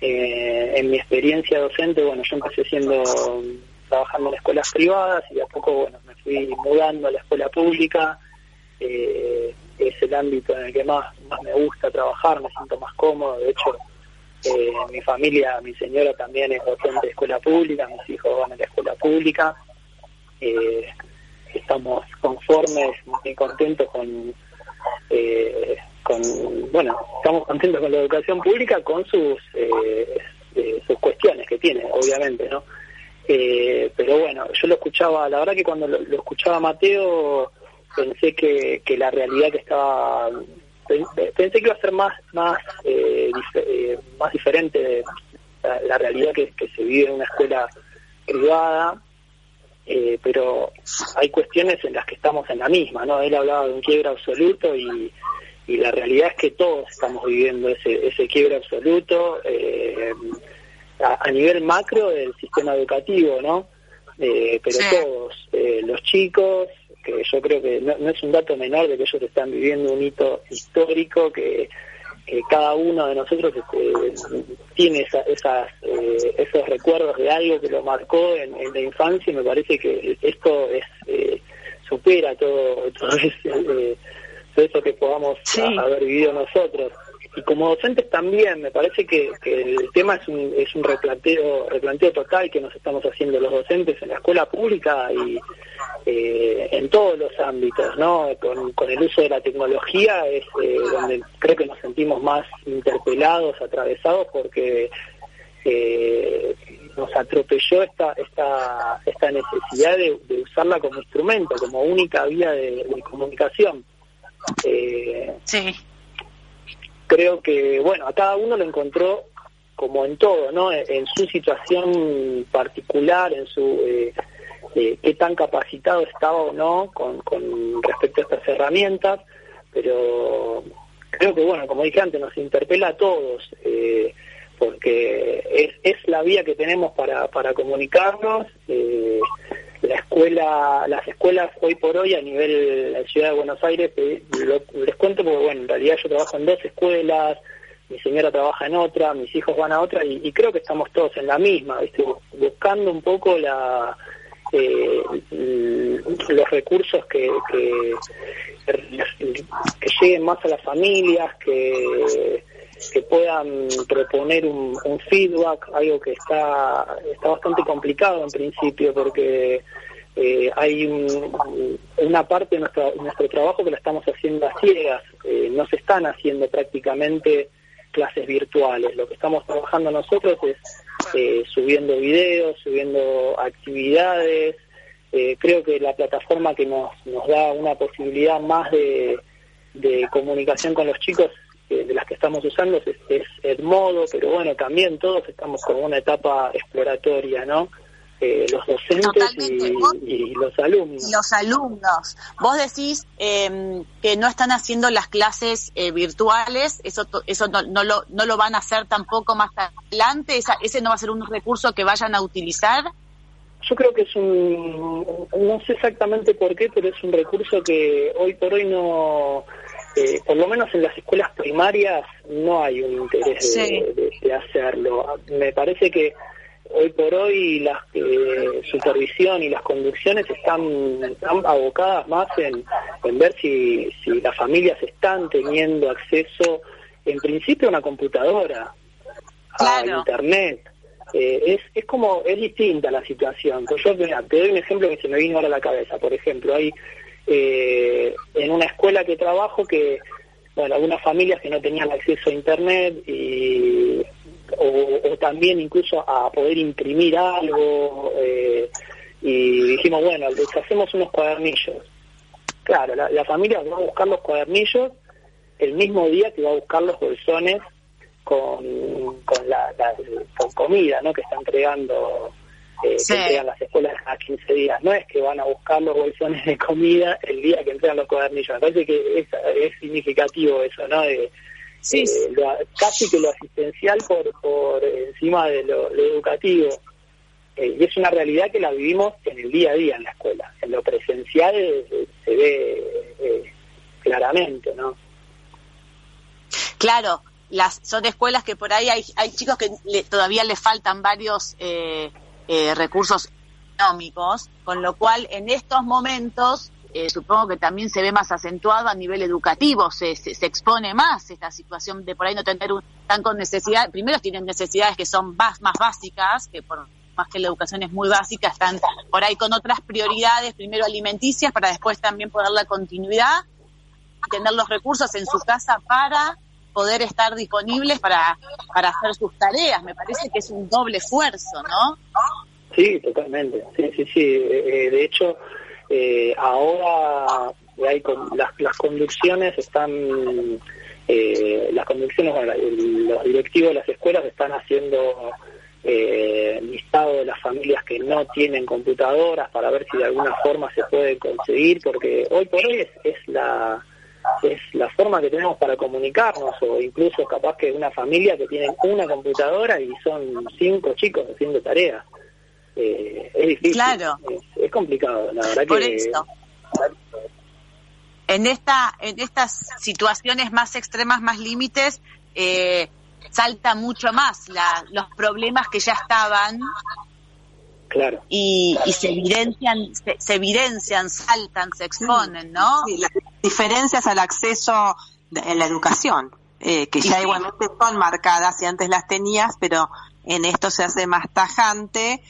[SPEAKER 7] eh, en mi experiencia docente, bueno, yo empecé siendo trabajando en escuelas privadas y de a poco, bueno, me fui mudando a la escuela pública. Eh, es el ámbito en el que más, más me gusta trabajar, me siento más cómodo. De hecho, eh, mi familia, mi señora también es docente de escuela pública, mis hijos van a la escuela pública. Eh, estamos conformes, muy contentos con eh, con, bueno, estamos contentos con la educación pública con sus, eh, eh, sus cuestiones que tiene, obviamente, ¿no? Eh, pero bueno, yo lo escuchaba, la verdad que cuando lo, escuchaba Mateo pensé que, que la realidad que estaba, pensé que iba a ser más, más, más diferente la, la realidad que, se vive en una escuela privada, eh, pero hay cuestiones en las que estamos en la misma, ¿no? Él hablaba de un quiebre absoluto y, y la realidad es que todos estamos viviendo ese, ese quiebre absoluto eh, a, nivel macro del sistema educativo, ¿no? Eh, pero todos, eh, los chicos, que yo creo que no, es un dato menor de que ellos están viviendo un hito histórico que, cada uno de nosotros este, tiene esa, esas, esos recuerdos de algo que lo marcó en, en, la infancia y me parece que esto es supera todo, todo ese, eso que podamos haber vivido nosotros. Y como docentes también, me parece que, el tema es un, es un replanteo, replanteo total que nos estamos haciendo los docentes en la escuela pública y eh, en todos los ámbitos, ¿no? Con, con, el uso de la tecnología es eh, donde creo que nos sentimos más interpelados, atravesados, porque eh, nos atropelló esta esta esta necesidad de, usarla como instrumento, como única vía de comunicación. Eh,
[SPEAKER 4] sí.
[SPEAKER 7] Creo que, bueno, a cada uno lo encontró como en todo, ¿no? En, su situación particular, en su eh, eh, qué tan capacitado estaba o no con, con respecto a estas herramientas, pero creo que, bueno, como dije antes, nos interpela a todos, eh, porque es, es la vía que tenemos para, para comunicarnos. Eh, la escuela, las escuelas hoy por hoy a nivel de ciudad de Buenos Aires, les cuento porque bueno, en realidad yo trabajo en dos escuelas, mi señora trabaja en otra, mis hijos van a otra y, creo que estamos todos en la misma, ¿viste? buscando un poco la eh, los recursos que, que, que lleguen más a las familias, que que puedan proponer un, feedback, algo que está, está bastante complicado en principio porque eh, hay una parte de nuestro, nuestro trabajo que la estamos haciendo a ciegas, eh, no se están haciendo prácticamente clases virtuales, lo que estamos trabajando nosotros es eh, subiendo videos, subiendo actividades, creo que la plataforma que nos, nos da una posibilidad más de comunicación con los chicos de las que estamos usando es, es, el modo, pero bueno, también todos estamos con una etapa exploratoria, ¿no? Eh, los docentes y, los alumnos.
[SPEAKER 4] Los alumnos. Vos decís eh, que no están haciendo las clases eh, virtuales, eso eso no, no, lo, no lo van a hacer tampoco más adelante, ese no va a ser un recurso que vayan a utilizar.
[SPEAKER 7] yo creo que es un, no sé exactamente por qué, pero es un recurso que hoy por hoy no, eh, por lo menos en las escuelas primarias no hay un interés de, hacerlo. Me parece que hoy por hoy la eh, supervisión y las conducciones están, abocadas más en, ver si, si las familias están teniendo acceso, en principio, a una computadora, a internet. Eh, es, es como, es distinta la situación. Pues yo te doy un ejemplo que se me vino ahora a la cabeza. Por ejemplo, hay eh, en una escuela que trabajo que, bueno, algunas familias que no tenían acceso a internet y o, también incluso a poder imprimir algo eh, y dijimos, bueno, les hacemos unos cuadernillos. Claro, la, familia va a buscar los cuadernillos el mismo día que va a buscar los bolsones con, con, la, con comida ¿no? que está entregando eh, que entregan las escuelas a 15 días. No es que van a buscar los bolsones de comida el día que entregan los cuadernillos. Me parece que es, es significativo eso, ¿no? De, sí. Eh, casi que lo asistencial por, por encima de lo, educativo. Eh, y es una realidad que la vivimos en el día a día en la escuela. En lo presencial eh, se ve claramente, ¿no?
[SPEAKER 4] Claro, las son escuelas que por ahí hay, hay chicos que todavía le faltan varios recursos económicos, con lo cual en estos momentos eh, supongo que también se ve más acentuado a nivel educativo, se, se, expone más esta situación de por ahí no tener un, tan con necesidad, primero tienen necesidades que son más, más básicas, que por más que la educación es muy básica, están por ahí con otras prioridades, primero alimenticias, para después también poder la continuidad y tener los recursos en su casa para poder estar disponibles para, para hacer sus tareas. Me parece que es un doble esfuerzo, ¿no?
[SPEAKER 7] Sí, totalmente. Sí, sí, sí. Eh, eh, de hecho, eh, ahora hay las, las conducciones están, eh, las conducciones, los directivos de las escuelas están haciendo eh, listado de las familias que no tienen computadoras para ver si de alguna forma se puede conseguir, porque hoy por hoy es, la es la forma que tenemos para comunicarnos o incluso capaz que una familia que tiene una computadora y son cinco chicos haciendo tareas. Eh, es difícil.
[SPEAKER 4] Claro.
[SPEAKER 7] Es, complicado, la verdad
[SPEAKER 4] Por
[SPEAKER 7] que...
[SPEAKER 4] Eso. En, esta, en estas situaciones más extremas, más límites, eh, salta mucho más la, los problemas que ya estaban
[SPEAKER 7] Claro.
[SPEAKER 4] Y, y, se evidencian, se, evidencian, saltan, se exponen, ¿no?
[SPEAKER 5] Sí, las diferencias al acceso en la educación, eh, que ya igualmente son marcadas y antes las tenías, pero en esto se hace más tajante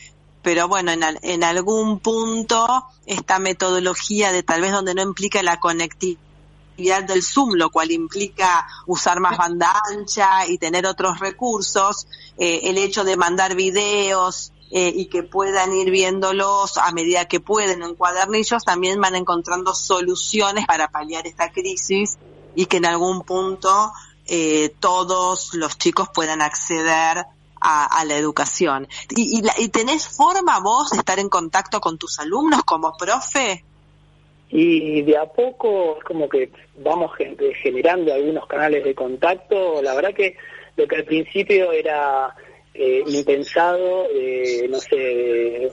[SPEAKER 5] pero bueno, en, en algún punto esta metodología de tal vez donde no implica la conectividad del Zoom, lo cual implica usar más banda ancha y tener otros recursos, eh, el hecho de mandar videos eh, y que puedan ir viéndolos a medida que pueden en cuadernillos, también van encontrando soluciones para paliar esta crisis y que en algún punto eh, todos los chicos puedan acceder a, la educación. ¿Y, y, tenés forma vos de estar en contacto con tus alumnos como profe?
[SPEAKER 7] Y de a poco es como que vamos generando algunos canales de contacto. La verdad que lo que al principio era eh, impensado, eh, no sé,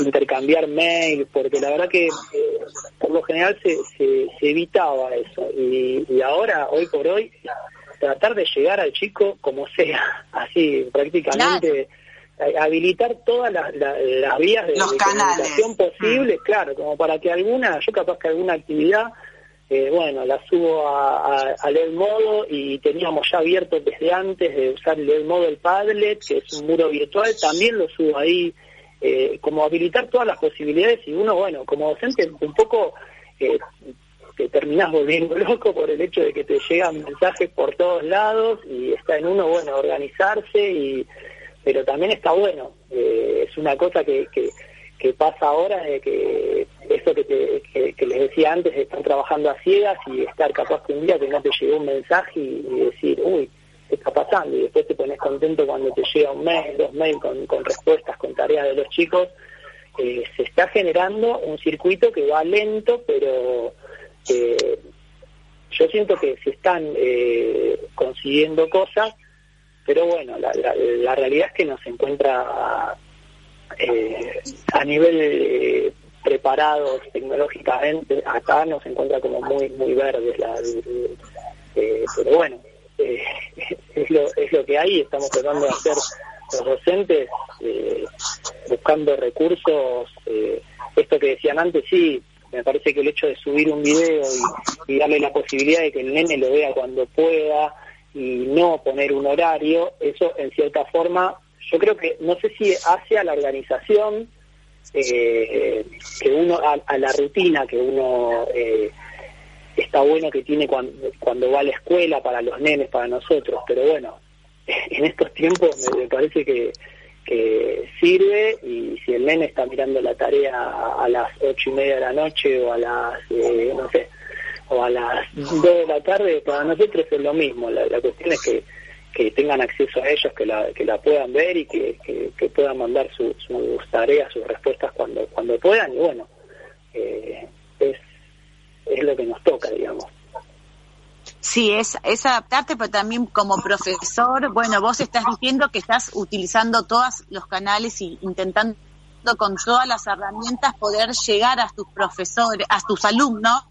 [SPEAKER 7] intercambiar mail, porque la verdad que eh, por lo general se, se, evitaba eso. Y, y ahora, hoy por hoy, tratar de llegar al chico como sea, así prácticamente. habilitar todas las, vías de, comunicación posibles, mm. claro, como para que alguna, yo capaz que alguna actividad, eh, bueno, la subo a, a, leer modo y teníamos ya abierto desde antes de usar el modo el Padlet, que es un muro virtual, también lo subo ahí, eh, como habilitar todas las posibilidades y uno, bueno, como docente un poco eh, te terminás volviendo loco por el hecho de que te llegan mensajes por todos lados y está en uno, bueno, organizarse, y pero también está bueno. Eh, es una cosa que, que, pasa ahora, de que eso que, te, que, les decía antes, estar trabajando a ciegas y estar capaz que un día que no te llegó un mensaje y, decir, uy, ¿qué está pasando? Y después te pones contento cuando te llega un mail, dos mails con, respuestas, con tareas de los chicos. Eh, se está generando un circuito que va lento, pero eh, yo siento que se están eh, consiguiendo cosas, pero bueno, la, realidad es que nos encuentra eh, a nivel eh, preparados tecnológicamente, acá nos encuentra como muy muy verde, la, eh, pero bueno, eh, es, lo, es lo que hay, estamos tratando de hacer los docentes, eh, buscando recursos, eh, esto que decían antes, sí, me parece que el hecho de subir un video y, y darle la posibilidad de que el nene lo vea cuando pueda y no poner un horario, eso en cierta forma, yo creo que, no sé si hacia la organización, eh, que uno, a, a, la rutina que uno eh, está bueno que tiene cuando, cuando va a la escuela para los nenes, para nosotros, pero bueno, en estos tiempos me, me parece que, que sirve y si el nene está mirando la tarea a, a las ocho y media de la noche o a las, eh, no sé, o a las dos de la tarde, para nosotros es lo mismo, la, la cuestión es que que tengan acceso a ellos, que la, que la puedan ver y que, que, que puedan mandar su, sus tareas, sus respuestas cuando, cuando puedan. Y bueno, eh, es, es lo que nos toca, digamos.
[SPEAKER 4] Sí, es, es adaptarte, pero también como profesor, bueno, vos estás diciendo que estás utilizando todos los canales y intentando con todas las herramientas poder llegar a tus profesores, a tus alumnos,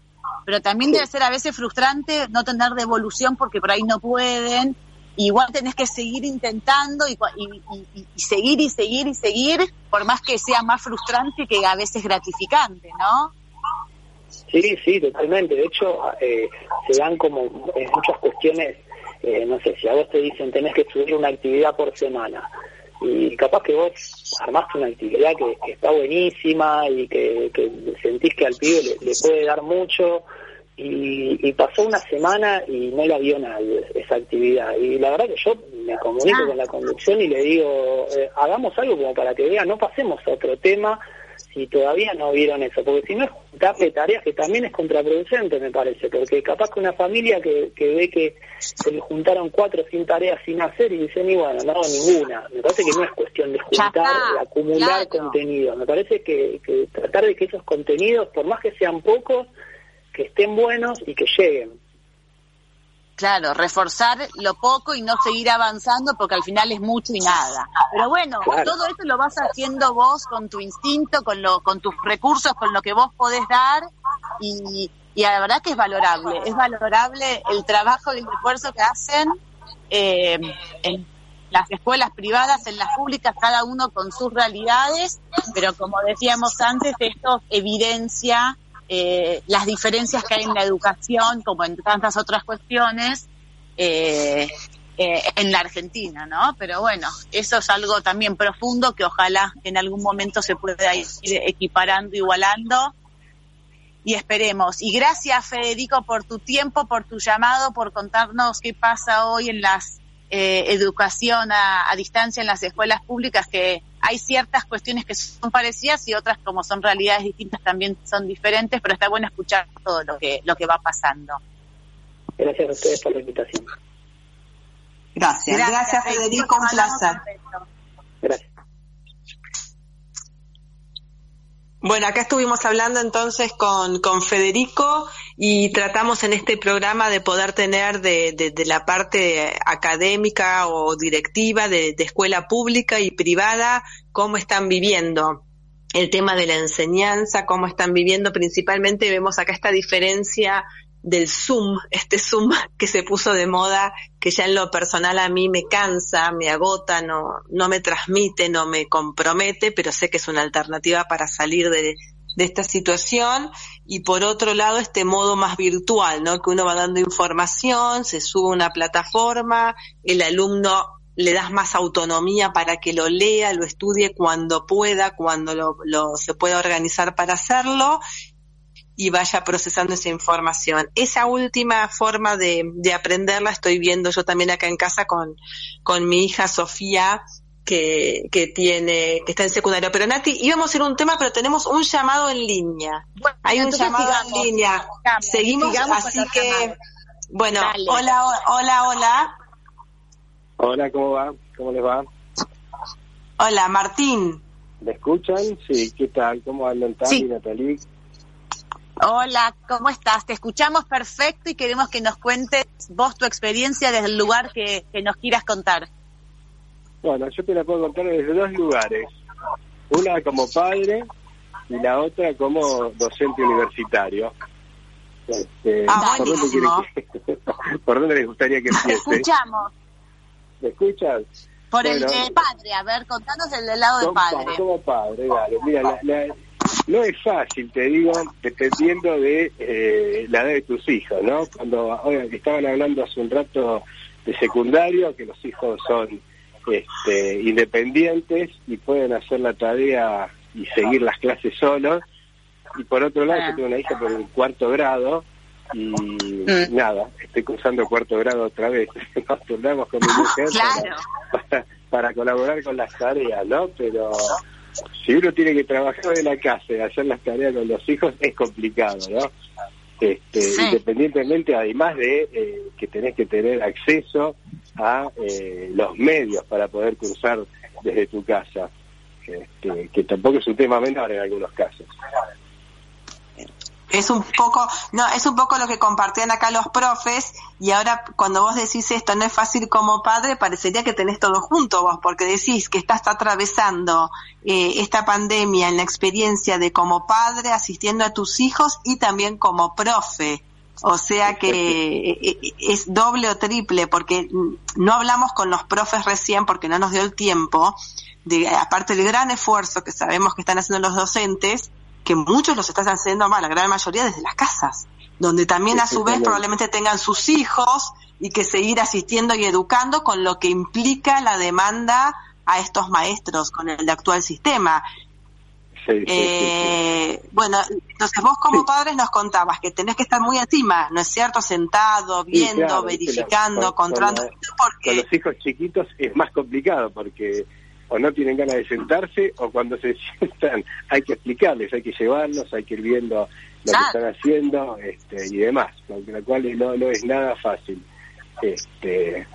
[SPEAKER 4] pero también debe ser a veces frustrante no tener devolución porque por ahí no pueden igual tenés que seguir intentando y, y, y, y, seguir y seguir y seguir, por más que sea más frustrante que a veces gratificante, ¿no?
[SPEAKER 7] Sí, sí, totalmente. De hecho, eh, se dan como muchas cuestiones, eh, no sé, si a vos te dicen tenés que subir una actividad por semana y capaz que vos armaste una actividad que, está buenísima y que, sentís que al pibe le puede dar mucho, y, y, pasó una semana y no la vio nadie esa actividad. Y la verdad que yo me comunico con la conducción y le digo eh, hagamos algo como para que vean no pasemos a otro tema si todavía no vieron eso porque si no es juntarle tareas que también es contraproducente me parece porque capaz que una familia que, que ve que se le juntaron cuatro sin tareas sin hacer y dicen y bueno no hago ninguna me parece que no es cuestión de juntar de acumular claro. contenido. Me parece que, que tratar de que esos contenidos por más que sean pocos que estén buenos y que lleguen.
[SPEAKER 4] Claro, reforzar lo poco y no seguir avanzando porque al final es mucho y nada. Pero bueno, claro. todo esto lo vas haciendo vos con tu instinto, con lo, con tus recursos, con lo que vos podés dar y, y la verdad que es valorable. Es valorable el trabajo y el esfuerzo que hacen eh, en las escuelas privadas, en las públicas, cada uno con sus realidades, pero como decíamos antes, esto evidencia eh, las diferencias que hay en la educación, como en tantas otras cuestiones, eh, eh, en la Argentina, ¿no? Pero bueno, eso es algo también profundo que ojalá en algún momento se pueda ir equiparando, igualando. Y esperemos. Y gracias, Federico, por tu tiempo, por tu llamado, por contarnos qué pasa hoy en las eh, educación a, a, distancia en las escuelas públicas, que hay ciertas cuestiones que son parecidas y otras como son realidades distintas también son diferentes, pero está bueno escuchar todo lo que, lo que va pasando.
[SPEAKER 7] Gracias a ustedes por la invitación.
[SPEAKER 5] Gracias, gracias, gracias Federico, un placer.
[SPEAKER 7] Gracias.
[SPEAKER 5] Bueno, acá estuvimos hablando entonces con, con Federico y tratamos en este programa de poder tener de, de, la parte académica o directiva de, de, escuela pública y privada cómo están viviendo. El tema de la enseñanza, cómo están viviendo principalmente, vemos acá esta diferencia del Zoom, este Zoom que se puso de moda, que ya en lo personal a mí me cansa, me agota, no, no me transmite, no me compromete, pero sé que es una alternativa para salir de, de esta situación y por otro lado este modo más virtual, ¿no? Que uno va dando información, se sube a una plataforma, el alumno le das más autonomía para que lo lea, lo estudie cuando pueda, cuando lo, lo se pueda organizar para hacerlo y vaya procesando esa información. Esa última forma de, de aprenderla estoy viendo yo también acá en casa con, con mi hija Sofía, que, que tiene, que está en secundario. Pero Nati, íbamos a hacer un tema, pero tenemos un llamado en línea.
[SPEAKER 4] Bueno,
[SPEAKER 5] Hay un llamado
[SPEAKER 4] sigamos,
[SPEAKER 5] en línea.
[SPEAKER 4] Sigamos,
[SPEAKER 5] seguimos,
[SPEAKER 4] sigamos
[SPEAKER 5] así que, bueno,
[SPEAKER 4] Dale.
[SPEAKER 5] hola, hola, hola.
[SPEAKER 8] Hola, ¿cómo va? ¿Cómo les va?
[SPEAKER 5] Hola, Martín.
[SPEAKER 8] ¿Me escuchan? Sí, ¿qué tal? ¿Cómo andan Tami,
[SPEAKER 4] Sí.
[SPEAKER 8] Natalie?
[SPEAKER 4] Hola, ¿cómo estás? Te escuchamos perfecto y queremos que nos cuentes vos tu experiencia desde el lugar que, que nos quieras contar.
[SPEAKER 8] Bueno, yo te la puedo contar desde dos lugares. una como padre y la otra como docente universitario. Este,
[SPEAKER 5] Ah,
[SPEAKER 8] ¿por, dónde que- ¿Por dónde les gustaría que
[SPEAKER 4] Te
[SPEAKER 8] empiece?
[SPEAKER 4] escuchamos.
[SPEAKER 8] ¿Me escuchas?
[SPEAKER 4] Por el de padre, a ver, contanos el del lado de padre.
[SPEAKER 8] Como padre, dale. Mira, la- la- no es fácil, te digo, dependiendo de eh, la edad de tus hijos, ¿no? Cuando oigan, estaban hablando hace un rato de secundario, que los hijos son este, independientes y pueden hacer la tarea y seguir las clases solos. Y por otro lado,
[SPEAKER 4] Ah.
[SPEAKER 8] yo tengo una hija por el cuarto grado y nada, estoy cursando cuarto grado otra vez. Nos turnamos con mi mujer para, para colaborar con las tareas, ¿no? Pero si uno tiene que trabajar en la casa y hacer las tareas con los hijos, es complicado, ¿no? Este,
[SPEAKER 4] Sí.
[SPEAKER 8] Independientemente, además de eh, que tenés que tener acceso a eh, los medios para poder cursar desde tu casa, este, que tampoco es un tema menor en algunos casos.
[SPEAKER 5] Es un poco, no, es un poco lo que compartían acá los profes y ahora cuando vos decís esto no es fácil como padre, parecería que tenés todo junto vos, porque decís que estás atravesando eh, esta pandemia en la experiencia de como padre asistiendo a tus hijos y también como profe. O sea que eh, eh, es doble o triple, porque no hablamos con los profes recién porque no nos dio el tiempo, de, aparte del gran esfuerzo que sabemos que están haciendo los docentes, que muchos los están haciendo mal, la gran mayoría desde las casas, donde también a su vez probablemente tengan sus hijos y que seguir asistiendo y educando con lo que implica la demanda a estos maestros con el actual sistema.
[SPEAKER 8] Sí, sí, sí, sí.
[SPEAKER 5] Eh, bueno, entonces vos como padres nos contabas que tenés que estar muy encima, ¿no es cierto? Sentado, viendo,
[SPEAKER 8] claro,
[SPEAKER 5] verificando,
[SPEAKER 8] la- con-
[SPEAKER 5] controlando,
[SPEAKER 8] con Con
[SPEAKER 5] porque
[SPEAKER 8] los hijos chiquitos es más complicado porque o no tienen ganas de sentarse o cuando se sientan hay que explicarles, hay que llevarlos, hay que ir viendo lo que están haciendo este, y demás, lo cual no, no es nada fácil. Este,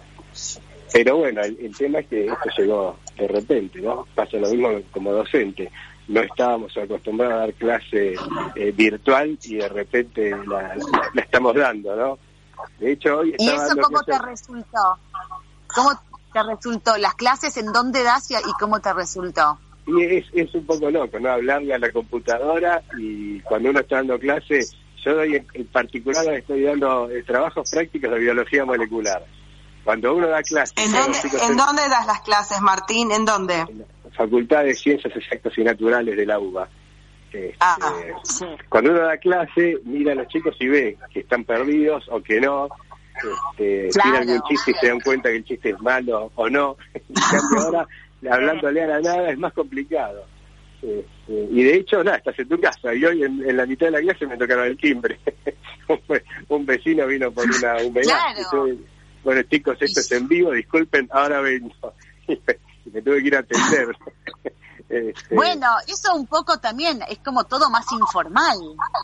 [SPEAKER 8] pero bueno, el, el tema es que esto llegó de repente, ¿no? Pasa lo mismo como docente. No estábamos acostumbrados a dar clase eh, virtual y de repente la, la- la estamos dando, ¿no? De hecho, hoy
[SPEAKER 4] ¿Y eso
[SPEAKER 8] dando
[SPEAKER 4] cómo te resultó? ¿Cómo te resultó? ¿Las clases en dónde das y, y cómo te resultó?
[SPEAKER 8] Y es, es un poco loco, ¿no? Hablarle a la computadora y cuando uno está dando clases, yo doy en, en particular estoy dando eh, trabajos prácticos de biología molecular. Cuando uno da clases
[SPEAKER 5] ¿en
[SPEAKER 8] los
[SPEAKER 5] dónde, ¿en
[SPEAKER 8] en
[SPEAKER 5] das las clases, Martín? ¿En dónde?
[SPEAKER 8] la Facultad de Ciencias Exactas y Naturales de la UBA, este,
[SPEAKER 5] Ah,
[SPEAKER 4] sí.
[SPEAKER 8] cuando uno da clase, mira a los chicos y ve que están perdidos o que no, este,
[SPEAKER 4] Claro.
[SPEAKER 8] tiene algún chiste y se dan cuenta que el chiste es malo o no. En cambio ahora, hablándole a la nada es más complicado. Este, y de hecho, nada, estás en tu casa y hoy en, en la mitad de la clase me tocaron el timbre. Un- vecino vino por una humedad.
[SPEAKER 4] Claro.
[SPEAKER 8] Y bueno, chicos, esto es en vivo, disculpen, ahora vengo. Y y me tuve que ir a atender. Este,
[SPEAKER 4] Bueno, eso un poco también es como todo más informal,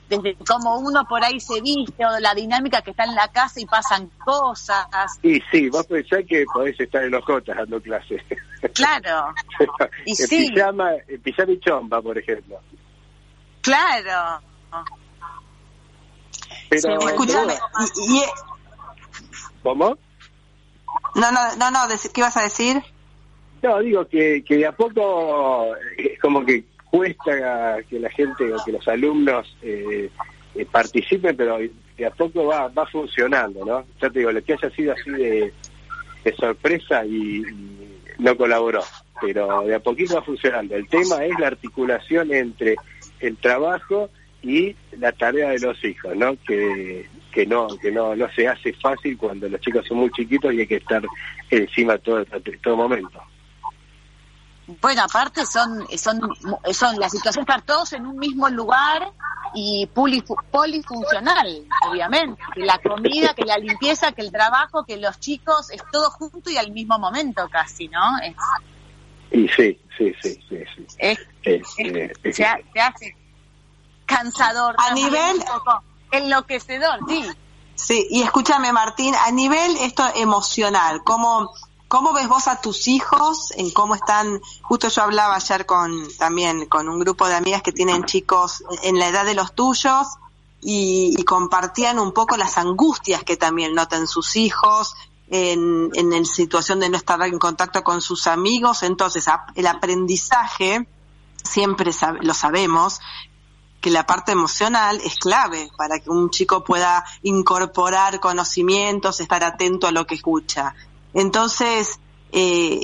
[SPEAKER 4] desde cómo uno por ahí se viste o la dinámica que está en la casa y pasan cosas.
[SPEAKER 8] Y sí, vos pensás que podés estar en ojotas dando clases.
[SPEAKER 4] Claro, Y
[SPEAKER 8] en
[SPEAKER 4] sí.
[SPEAKER 8] pijama, en pijama y chomba, por ejemplo.
[SPEAKER 4] claro.
[SPEAKER 8] Pero,
[SPEAKER 4] Sí,
[SPEAKER 5] Escúchame, y, y-
[SPEAKER 8] ¿Cómo?
[SPEAKER 5] no, no, no, no, ¿qué ibas a decir?
[SPEAKER 8] No, digo que, que de a poco es como que cuesta que la gente o que los alumnos eh, eh, participen, pero de a poco va, va funcionando, ¿no? Ya te digo, lo que haya sido así de, de sorpresa y, y no colaboró, pero de a poquito va funcionando. El tema es la articulación entre el trabajo y la tarea de los hijos, ¿no? Que, que no que no, no se hace fácil cuando los chicos son muy chiquitos y hay que estar encima todo todo momento.
[SPEAKER 4] Bueno, aparte son, son, son la situación estar todos en un mismo lugar y polifu- polifuncional, obviamente. Que la comida, que la limpieza, que el trabajo, que los chicos, es todo junto y al mismo momento casi, ¿no? Es,
[SPEAKER 8] Y sí, sí, sí, sí, sí.
[SPEAKER 4] es,
[SPEAKER 8] Es,
[SPEAKER 4] es-
[SPEAKER 8] eh, es-
[SPEAKER 4] se, se hace cansador.
[SPEAKER 5] A
[SPEAKER 4] también,
[SPEAKER 5] nivel-
[SPEAKER 4] un poco enloquecedor, sí.
[SPEAKER 5] Sí, y escúchame Martín, a nivel esto emocional, ¿cómo, ¿cómo ves vos a tus hijos en cómo están? Justo yo hablaba ayer con también con un grupo de amigas que tienen chicos en la edad de los tuyos y, compartían un poco las angustias que también notan sus hijos en, en la situación de no estar en contacto con sus amigos, entonces el aprendizaje siempre lo sabemos, que la parte emocional es clave para que un chico pueda incorporar conocimientos, estar atento a lo que escucha. Entonces, eh,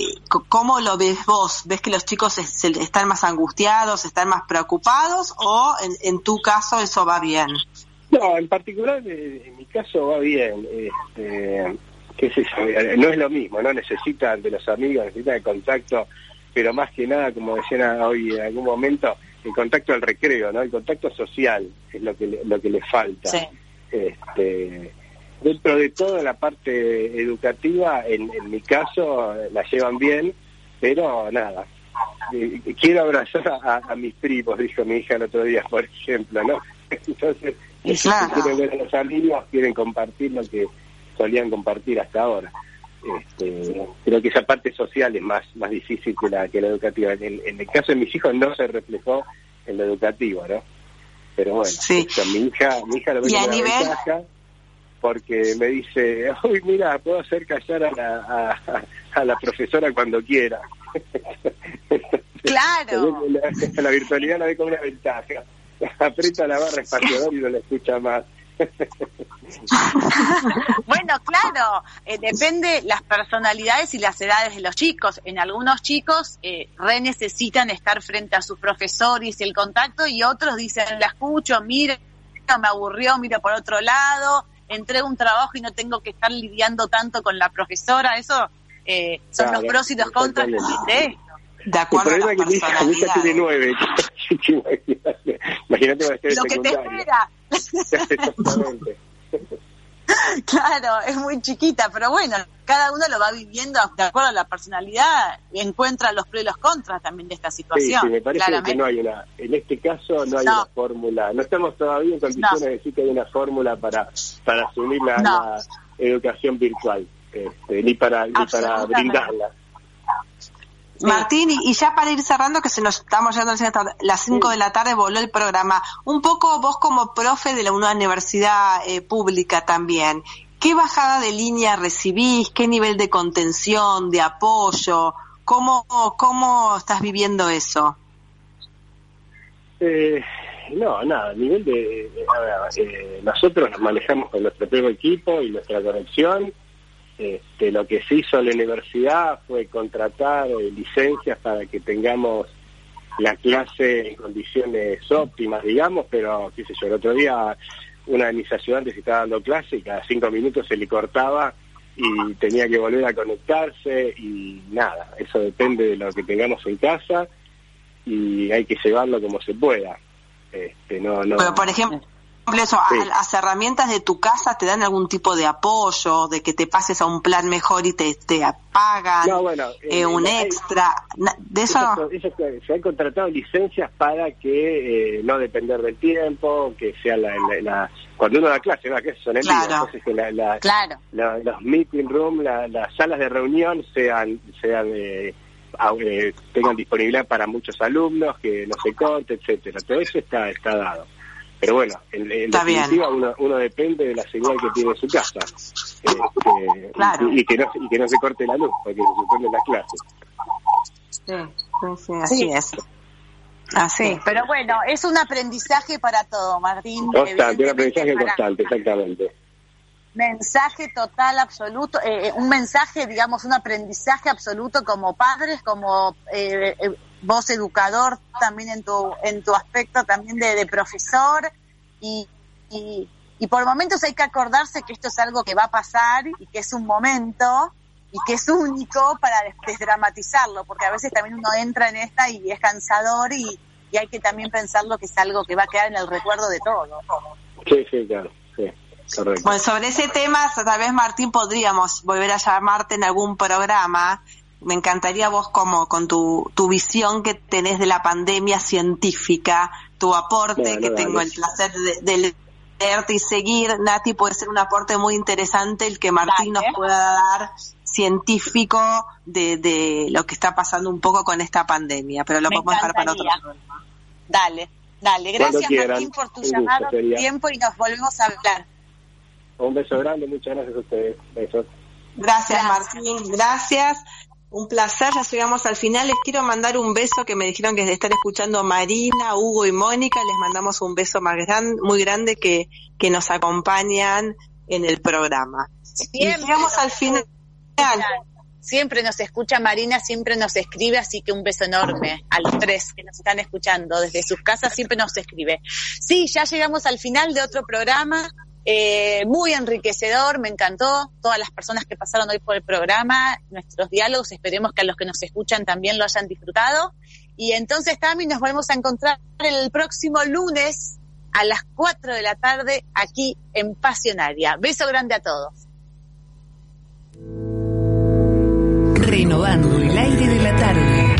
[SPEAKER 5] ¿cómo lo ves vos? ¿Ves que los chicos están más angustiados, están más preocupados o en, tu caso eso va bien?
[SPEAKER 8] No, en particular eh, en mi caso va bien. Este, qué sé no es lo mismo, no necesitan de los amigos, necesitan el contacto, pero más que nada, como decían hoy en algún momento, el contacto al recreo, ¿no? El contacto social es lo que le, lo que le falta. Este, dentro de toda la parte educativa, en, mi caso, la llevan bien, pero nada. Eh, quiero abrazar a, mis primos, dijo mi hija el otro día, por ejemplo, ¿no? Entonces, quieren ver a los amigos, quieren compartir lo que solían compartir hasta ahora. Este, creo que esa parte social es más más difícil que la que la educativa. En, el caso de mis hijos no se reflejó en lo educativo, ¿no? Pero bueno, mi hija mi hija lo ve como una ventaja porque me dice, uy, mira, puedo hacer callar a la, a, la profesora cuando quiera.
[SPEAKER 4] Claro.
[SPEAKER 8] la, la, virtualidad la ve como una ventaja. Aprieta la barra espaciador y no la escucha más.
[SPEAKER 4] bueno, claro, eh, depende las personalidades y las edades de los chicos. En algunos chicos eh, re necesitan estar frente a sus profesores y el contacto y otros dicen, la escucho, mire, me aburrió, miro por otro lado, entrego un trabajo y no tengo que estar lidiando tanto con la profesora. Eso eh, son los pros y los contras de esto.
[SPEAKER 5] De acuerdo
[SPEAKER 8] el problema es que mi hija tiene nueve. Imagínate, va a
[SPEAKER 4] Lo que te espera. Claro, es muy chiquita, pero bueno, cada uno lo va viviendo de acuerdo a la personalidad y encuentra los pros y los contras también de esta situación.
[SPEAKER 8] Sí, me parece que no hay una, en este caso no hay una fórmula, no estamos todavía en condiciones de decir que hay una fórmula para, para asumir la, educación virtual, este, ni para, ni para brindarla.
[SPEAKER 5] Martín, y, ya para ir cerrando, que se nos estamos yendo a las 5 de la tarde voló el programa. Un poco vos como profe de la, una universidad eh, pública también, ¿qué bajada de línea recibís? ¿Qué nivel de contención, de apoyo? ¿Cómo, cómo estás viviendo eso?
[SPEAKER 8] Eh, no, nada, a nivel de... Eh, nosotros nos manejamos con nuestro propio equipo y nuestra conexión este, lo que se hizo en la universidad fue contratar eh, licencias para que tengamos la clase en condiciones óptimas, digamos, pero, qué sé yo, el otro día una de mis ayudantes estaba dando clase y cada cinco minutos se le cortaba y tenía que volver a conectarse y nada, eso depende de lo que tengamos en casa y hay que llevarlo como se pueda. Este, no,
[SPEAKER 5] Pero, por ejemplo, eso, las herramientas de tu casa te dan algún tipo de apoyo, de que te pases a un plan mejor y te, te pagan eh, un extra. de eso,
[SPEAKER 8] se han contratado licencias para que eh, no depender del tiempo, que sea la, cuando uno da clase, que son en entonces que los meeting room, las salas de reunión sean sean eh, tengan disponibilidad para muchos alumnos, que no se corte, etcétera. Todo eso está está dado. Pero bueno, en, definitiva uno, depende de la señal que tiene su casa. Este, y, que no, y que no se corte la luz, porque se suspende las clases.
[SPEAKER 5] Sí, así es.
[SPEAKER 4] Así. pero bueno, es un aprendizaje para todo, Martín.
[SPEAKER 8] Constante, un aprendizaje constante, exactamente.
[SPEAKER 4] Mensaje total, absoluto, eh, eh, un mensaje, digamos, un aprendizaje absoluto como padres, como eh, eh vos educador también en tu, en tu aspecto también de, profesor y, y, por momentos hay que acordarse que esto es algo que va a pasar y que es un momento y que es único para desdramatizarlo, porque a veces también uno entra en esta y es cansador y, y hay que también pensarlo que es algo que va a quedar en el recuerdo de todo.
[SPEAKER 8] Sí, sí, claro. Sí. Correcto.
[SPEAKER 5] Bueno, sobre ese tema, tal vez Martín podríamos volver a llamarte en algún programa me encantaría vos como con tu, tu visión que tenés de la pandemia científica, tu aporte, que tengo el placer de, leerte y seguir. Nati, puede ser un aporte muy interesante el que Martín nos pueda dar científico de, de lo que está pasando un poco con esta pandemia, pero lo podemos dejar para otro
[SPEAKER 4] Dale, dale. Gracias Martín por tu llamado, tiempo y nos volvemos a hablar.
[SPEAKER 8] Un beso grande, muchas gracias a ustedes. Besos.
[SPEAKER 5] Gracias, gracias. Martín, gracias. Un placer, ya llegamos al final. Les quiero mandar un beso que me dijeron que de estar escuchando Marina, Hugo y Mónica. Les mandamos un beso más grande, muy grande que, que nos acompañan en el programa. y llegamos al final.
[SPEAKER 4] Siempre nos escucha Marina, siempre nos escribe, así que un beso enorme a los tres que nos están escuchando desde sus casas, siempre nos escribe. Sí, ya llegamos al final de otro programa. Eh, muy enriquecedor, me encantó. Todas las personas que pasaron hoy por el programa, nuestros diálogos, esperemos que a los que nos escuchan también lo hayan disfrutado. Y entonces, también nos vamos a encontrar el próximo lunes a las 4 de la tarde aquí en Pasionaria. Beso grande a todos.
[SPEAKER 3] Renovando el aire de la tarde.